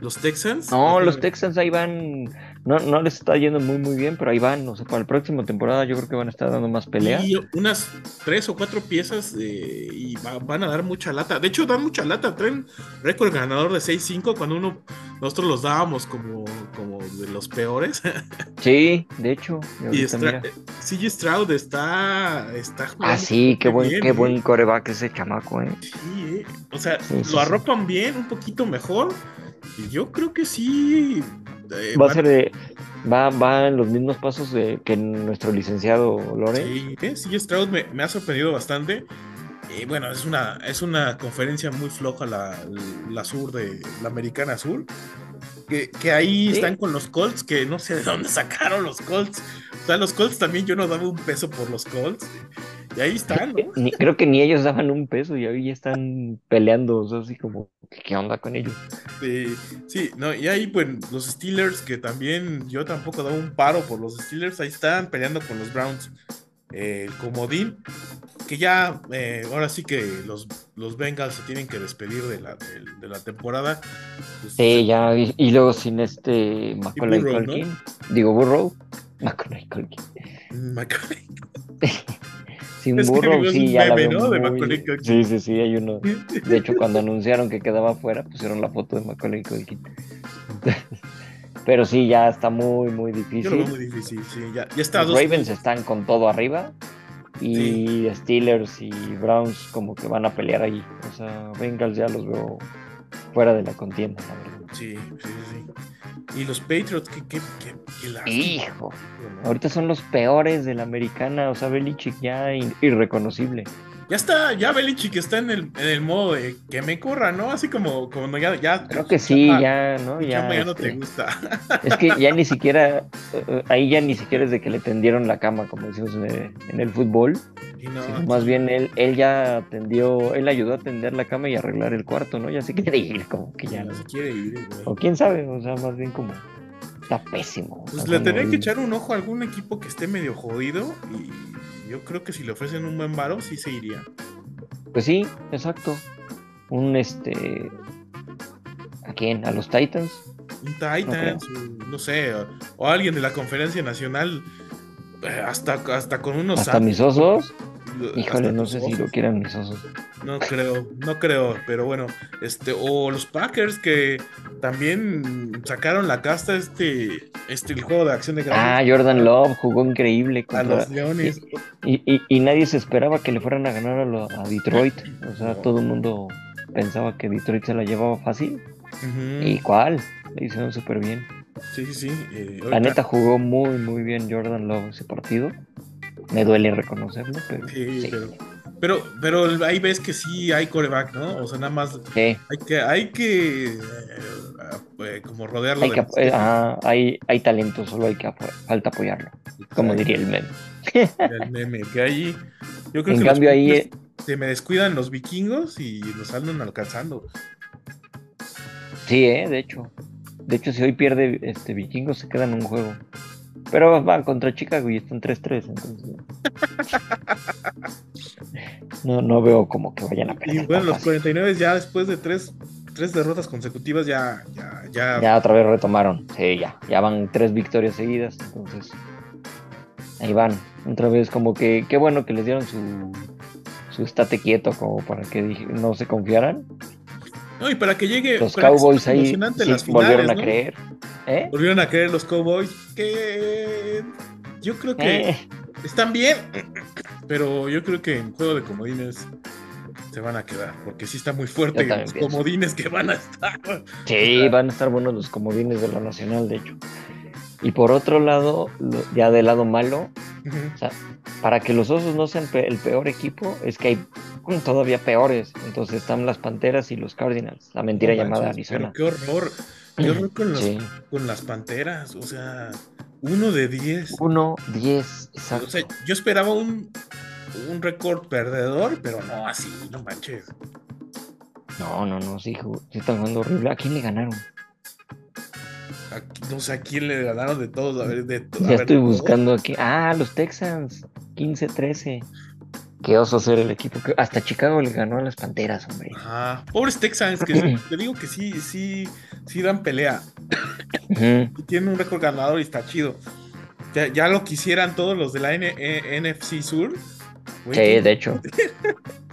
los Texans. No, los Texans ahí van, no, no les está yendo muy muy bien, pero ahí van, o sea, para la próxima temporada yo creo que van a estar dando más pelea. Y unas tres o cuatro piezas y van a dar mucha lata. De hecho, dan mucha lata, traen récord ganador de 6-5 cuando uno, nosotros los dábamos como, como de los peores. Sí, de hecho. Y CG Stroud está, está Ah, sí, qué buen, qué buen coreback ese chamaco, ¿eh? Sí, ¿eh? o sea, lo arropan bien, un poquito mejor. Yo creo que sí. Eh, va a ser de. Va, va en los mismos pasos de, que nuestro licenciado Lore. Sí, ¿eh? CG Stroud me, me ha sorprendido bastante. Y bueno, es una, es una conferencia muy floja la, la sur de la americana sur. Que, ahí están con los Colts, que no sé de dónde sacaron los Colts. O sea, los Colts también yo no daba un peso por los Colts. Y ahí están, ¿no? creo que ni ellos daban un peso y ahí están peleando, o sea, así como, ¿qué onda con ellos? Sí, sí, no, y ahí pues los Steelers, que también yo tampoco daba un paro por los Steelers, ahí están peleando con los Browns. Eh, el comodín, que ya eh, ahora sí que los, los Bengals se tienen que despedir de la, de, la temporada. Pues, sí, ya, y, luego sin este Macaulay Culkin, digo Burrow, Macaulay Culkin. Macaulay. sin Burrow, sí, ya la veo Sí, sí, sí, hay uno. De hecho, cuando anunciaron que quedaba fuera, pusieron la foto de Macaulay Culkin. Pero sí, ya está muy, muy difícil. Yo lo veo muy difícil, sí. Ya, ya está Los Ravens están con todo arriba. Y Steelers y Browns como que van a pelear ahí. O sea, Bengals ya los veo fuera de la contienda, la verdad. Sí, sí, sí. Y los Patriots, qué, qué, qué, Hijo, ahorita son los peores de la americana. O sea, Belichick ya irreconocible ya está, ya Belichick está en el, en el modo de que me corra, ¿no? Así como, como ya, ya. Creo que sí, ya, ¿no? Ya, ya no te este, gusta. Es que ya ni siquiera, eh, ahí ya ni siquiera es de que le tendieron la cama, como decimos en el, fútbol. más bien él, él ya tendió, él ayudó a tender la cama y arreglar el cuarto, ¿no? Ya se quiere ir, como que ya. No se quiere ir, güey. O quién sabe, o sea, más bien como está pésimo. Pues le tendría que echar un ojo a algún equipo que esté medio jodido y yo creo que si le ofrecen un buen varo, sí se iría. Pues sí, exacto. Un este. ¿A quién? ¿A los Titans? Un Titans, no, sé, o, alguien de la conferencia nacional, eh, hasta, hasta con unos. ¿Hasta mis osos? Híjole, no sé si lo quieran mis osos. No creo, no creo, pero bueno, este, o los Packers que también sacaron la casta este, este el juego de acción de. Ah, Jordan Love jugó increíble contra... a los Leones. Y, nadie se esperaba que le fueran a ganar a, Detroit. O sea, todo el mundo pensaba que Detroit se la llevaba fácil. ¿Y cuál? Le hicieron súper bien. Sí, sí, sí. Eh, la neta jugó muy, muy bien Jordan Love ese partido. Me duele reconocerlo, pero. Sí, Pero, pero, ahí ves que sí hay coreback, ¿no? O sea, nada más. Hay que, hay que eh, eh, como rodearlo. Hay, que, hay, hay talento, solo hay que falta apoyarlo. Como diría el meme. El meme, que ahí. Yo creo en que cambio ahí. Se me descuidan los vikingos y los andan alcanzando. Sí, eh, de hecho. De hecho, si hoy pierde este vikingos, se queda en un juego. Pero van contra Chicago y están 3-3, entonces. no, no veo como que vayan a perder. Y bueno, los 49 ya después de tres, tres derrotas consecutivas ya, ya, ya. Ya otra vez retomaron. Sí, ya. Ya van tres victorias seguidas. Entonces. Ahí van. Otra vez como que. Qué bueno que les dieron su. Su estate quieto como para que no se confiaran. No, y para que llegue. Los Cowboys ahí volvieron a creer. ¿Eh? Volvieron a creer los Cowboys. Que yo creo que eh. están bien, pero yo creo que en juego de comodines se van a quedar, porque sí está muy fuerte los comodines que van a estar. Sí, van a estar buenos los comodines de la Nacional, de hecho. Y por otro lado, ya del lado malo, para que los osos no sean el peor equipo, es que hay todavía peores. Entonces están las Panteras y los Cardinals, la mentira llamada Arizona. qué horror, qué horror con, las Panteras, o sea, uno de diez. Uno, diez, exacto. O sea, yo esperaba un, un récord perdedor, pero no así, no manches. No, no, no, sí, sí están jugando horrible. ¿A quién le ganaron? No sé a quién le ganaron de todos. A ver, de, ya estoy buscando aquí. Ah, los Texans. 15-13. Qué oso ser el equipo. Que hasta Chicago le ganó a las Panteras, hombre. Ajá. Pobres Texans, que te digo que sí, sí, sí dan pelea. Ujú. Y tienen un récord ganador y está chido. Ya, ya lo quisieran todos los de la N- NFC Sur. Güey, Sí, de hecho.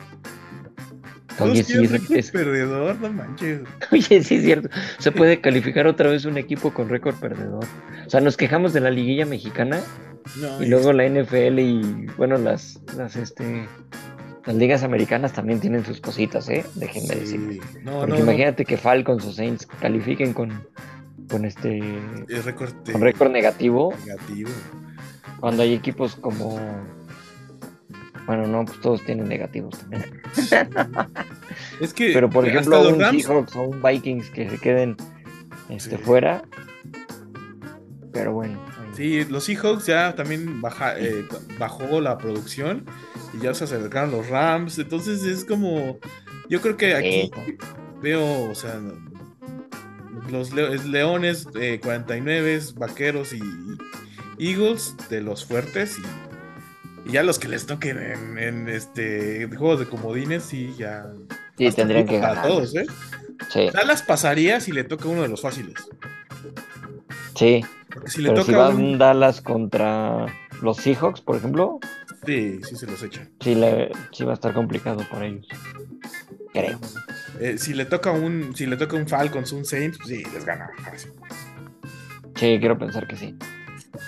Oye, sí, es- es- perdedor, no manches. oye, sí es cierto. Se puede calificar otra vez un equipo con récord perdedor. O sea, nos quejamos de la liguilla mexicana No, y luego la NFL y, bueno, las, las, este, las ligas americanas también tienen sus cositas, ¿eh? Déjenme sí. decir. No, Porque no, imagínate que Falcons o Saints califiquen con, con este, Es récord con récord negativo negativo. cuando hay equipos como, bueno, no, pues todos tienen negativos también. Es que Pero por ejemplo, los un Rams Seahawks o un Vikings que se queden este, Sí. fuera. Pero bueno. ahí. Sí, los Seahawks ya también baja, eh, bajó la producción y ya se acercaron los Rams. Entonces es como. Yo creo que aquí veo, o sea, los leo- es Leones, eh, 49, Vaqueros y Eagles de los fuertes y, y ya los que les toquen en, en, este juegos de comodines, sí, ya. Sí, tendrían que para ganar. todos, ¿eh? Sí, Dallas pasaría si le toca uno de los fáciles. sí. Porque si le Pero si toca va un. Dallas contra los Seahawks, por ejemplo, Sí, sí se los echan. sí, le, sí va a estar complicado para ellos. Creo. Eh, si le toca un, si le toca un Falcons, un Saints, pues sí, les gana. Sí, quiero pensar que sí.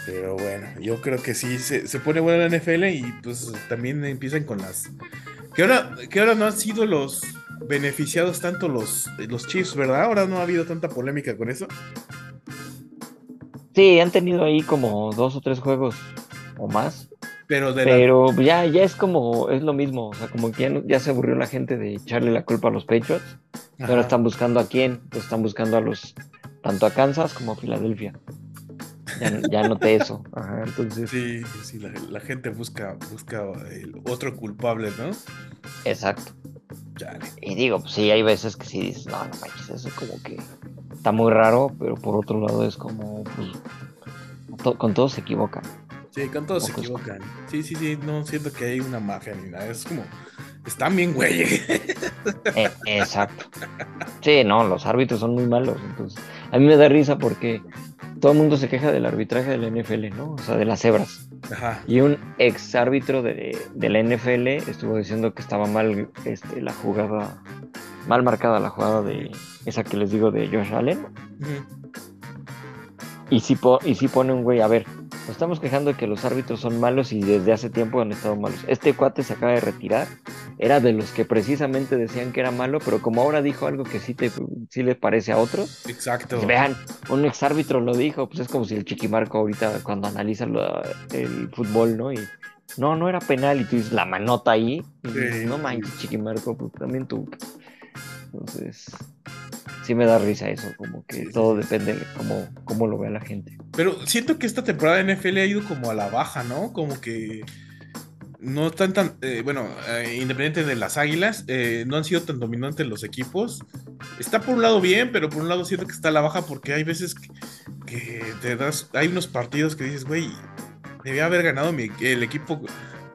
Pero bueno, yo creo que sí se, se pone buena la NFL y pues también empiezan con las. Que ahora, que ahora no han sido los beneficiados tanto los, los Chiefs, ¿verdad? Ahora no ha habido tanta polémica con eso. Sí, han tenido ahí como dos o tres juegos o más. Pero de la- Pero ya, ya es como, es lo mismo. O sea, como que ya, no- ya se aburrió la gente de echarle la culpa a los Patriots. Ahora están buscando a quién. Pues están buscando a los, tanto a Kansas como a Filadelfia. Ya, ya noté eso. Ajá, entonces, Sí, sí, la, la gente busca, busca el otro culpable, ¿no? exacto. Y digo, pues sí, hay veces que sí dices, no, no manches, eso como que está muy raro, pero por otro lado es como, pues, to- con todos se equivocan. Sí, con todos se equivocan. Sí, sí, sí, no siento que hay una mafia ni nada. Es como, están bien, güey. Eh, exacto. Sí, no, los árbitros son muy malos. Entonces, a mí me da risa porque todo el mundo se queja del arbitraje de la NFL, ¿no? O sea, de las cebras. Ajá. Y un ex árbitro de, de la NFL estuvo diciendo que estaba mal este, la jugada, mal marcada la jugada de esa que les digo de Josh Allen. Y sí, po- y sí pone un güey, a ver, nos estamos quejando de que los árbitros son malos y desde hace tiempo han estado malos. Este cuate se acaba de retirar, era de los que precisamente decían que era malo, pero como ahora dijo algo que sí, te, sí le parece a otros, Exacto. pues vean, un ex árbitro lo dijo, pues es como si el Chiquimarco ahorita cuando analiza lo- el fútbol, ¿no? Y no, no era penal y tú dices la manota ahí, y dices, Sí. no manches, Chiquimarco, pues también tú. Entonces, sí me da risa eso, como que Sí, todo sí. depende de cómo, cómo lo vea la gente. Pero siento que esta temporada de NFL ha ido como a la baja, ¿no? Como que no están tan, eh, bueno, eh, independiente de las águilas, eh, no han sido tan dominantes los equipos. Está por un lado bien, pero por un lado siento que está a la baja porque hay veces que, que te das, hay unos partidos que dices, güey, debía haber ganado mi- el equipo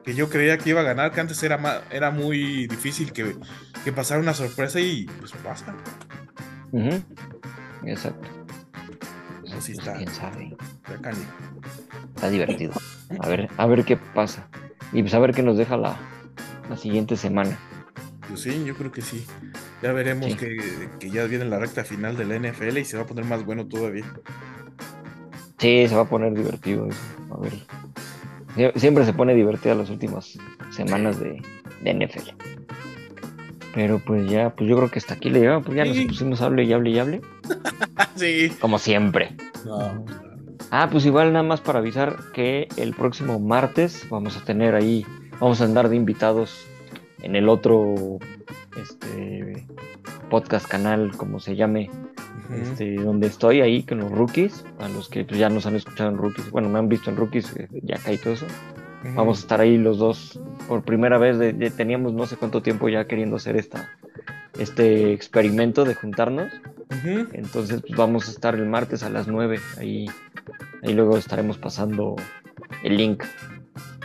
que yo creía que iba a ganar, que antes era, ma- era muy difícil que, que pasara una sorpresa y pues pasa. Exacto. Pues sí Pues, está. quién sabe. Está divertido. A ver, a ver qué pasa. Y pues a ver qué nos deja la, la siguiente semana. Pues sí, yo creo que sí. Ya veremos Sí. que, que ya viene la recta final de la NFL y se va a poner más bueno todavía. Sí, se va a poner divertido eso. A ver. Sie- Siempre se pone divertida las últimas semanas de, de NFL. Pero pues ya, pues yo creo que hasta aquí le llegamos. Pues ya nos Sí. pusimos hable y hable y hable. sí. Como siempre. No. Ah, pues igual nada más para avisar que el próximo martes vamos a tener ahí, vamos a andar de invitados en el otro este podcast canal, como se llame, este, donde estoy ahí con los rookies, a los que pues, ya nos han escuchado en rookies, bueno, me han visto en rookies, eh, ya caí todo eso. Vamos a estar ahí los dos por primera vez, de, de- teníamos no sé cuánto tiempo ya queriendo hacer esta, este experimento de juntarnos. Entonces pues, vamos a estar el martes a las 9. Ahí, ahí luego estaremos pasando el link.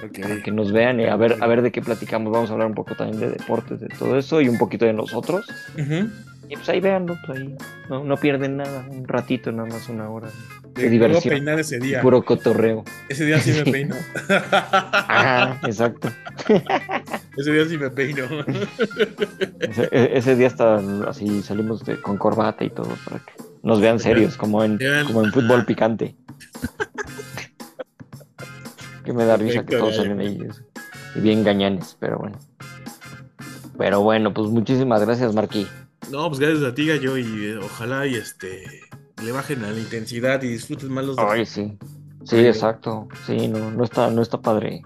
Okay. Para que nos vean y a ver, a ver de qué platicamos. Vamos a hablar un poco también de deportes, de todo eso y un poquito de nosotros. Y pues ahí vean, pues ahí no, no, pierden nada, un ratito, nada más una hora de, de diversión. peinar ese día. Puro cotorreo. Ese día sí me peino. Ajá, exacto. ese día sí me peino. ese, e, ese, día hasta así salimos de, con corbata y todo para que nos vean serios, como en, como en fútbol picante. que me da risa que todos salen ahí y bien gañanes, pero bueno. Pero bueno, pues muchísimas gracias, Marquí. No, pues gracias a ti, Gallo, y eh, ojalá y este le bajen a la intensidad y disfruten más los Ay, sí. Sí, exacto. Sí, no, no está, no está padre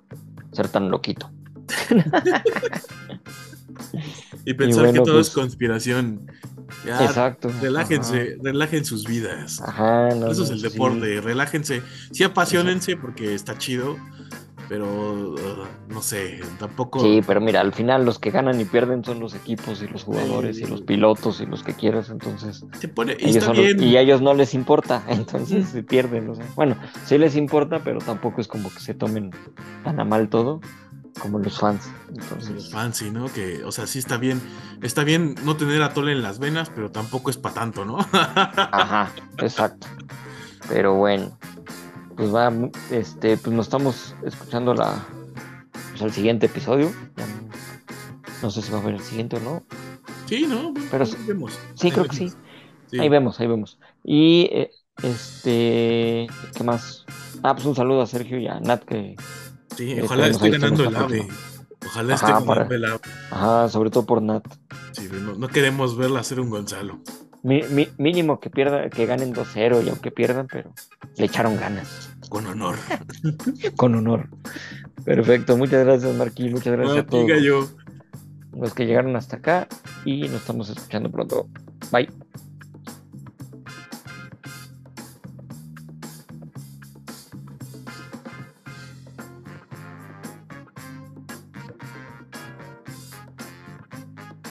ser tan loquito. y pensar que todo es pues, exacto. Relájense, relajen sus vidas. Ajá, Eso es el deporte, relájense. Sí, apasionense porque está chido, pero uh, no sé, tampoco. Sí, pero mira, al final los que ganan y pierden son los equipos y los jugadores y los pilotos y los que quieras, entonces. Se pone, y, y, a ellos no les importa, entonces se pierden. O sea, bueno, sí les importa, pero tampoco es como que se tomen tan a mal todo como los fans. Entonces... Los fans, sí, ¿no? Que, o sea, sí está bien, está bien no tener atole en las venas, pero tampoco es para tanto, ¿no? Ajá, exacto. Pero bueno, pues va, este, pues nos estamos escuchando la, pues el siguiente episodio. No sé si va a ver el siguiente o no. Sí, ¿no? Pero sí, vemos. sí creo que sí. Ahí vemos, ahí vemos. Y eh, este, ¿qué más? Ah, pues un saludo a Sergio y a Nat que. Sí, este, ojalá esté ganando el AVE. Ojalá esté ganando el AVE. Ajá, sobre todo por Nat. Sí, no, no queremos verla hacer un Gonzalo. Mi, mínimo que pierda, que ganen 2-0 y aunque pierdan, pero le echaron ganas. Con honor. Con honor. Perfecto, muchas gracias Marquí, muchas gracias a todos yo. los que llegaron hasta acá y nos estamos escuchando pronto. Bye.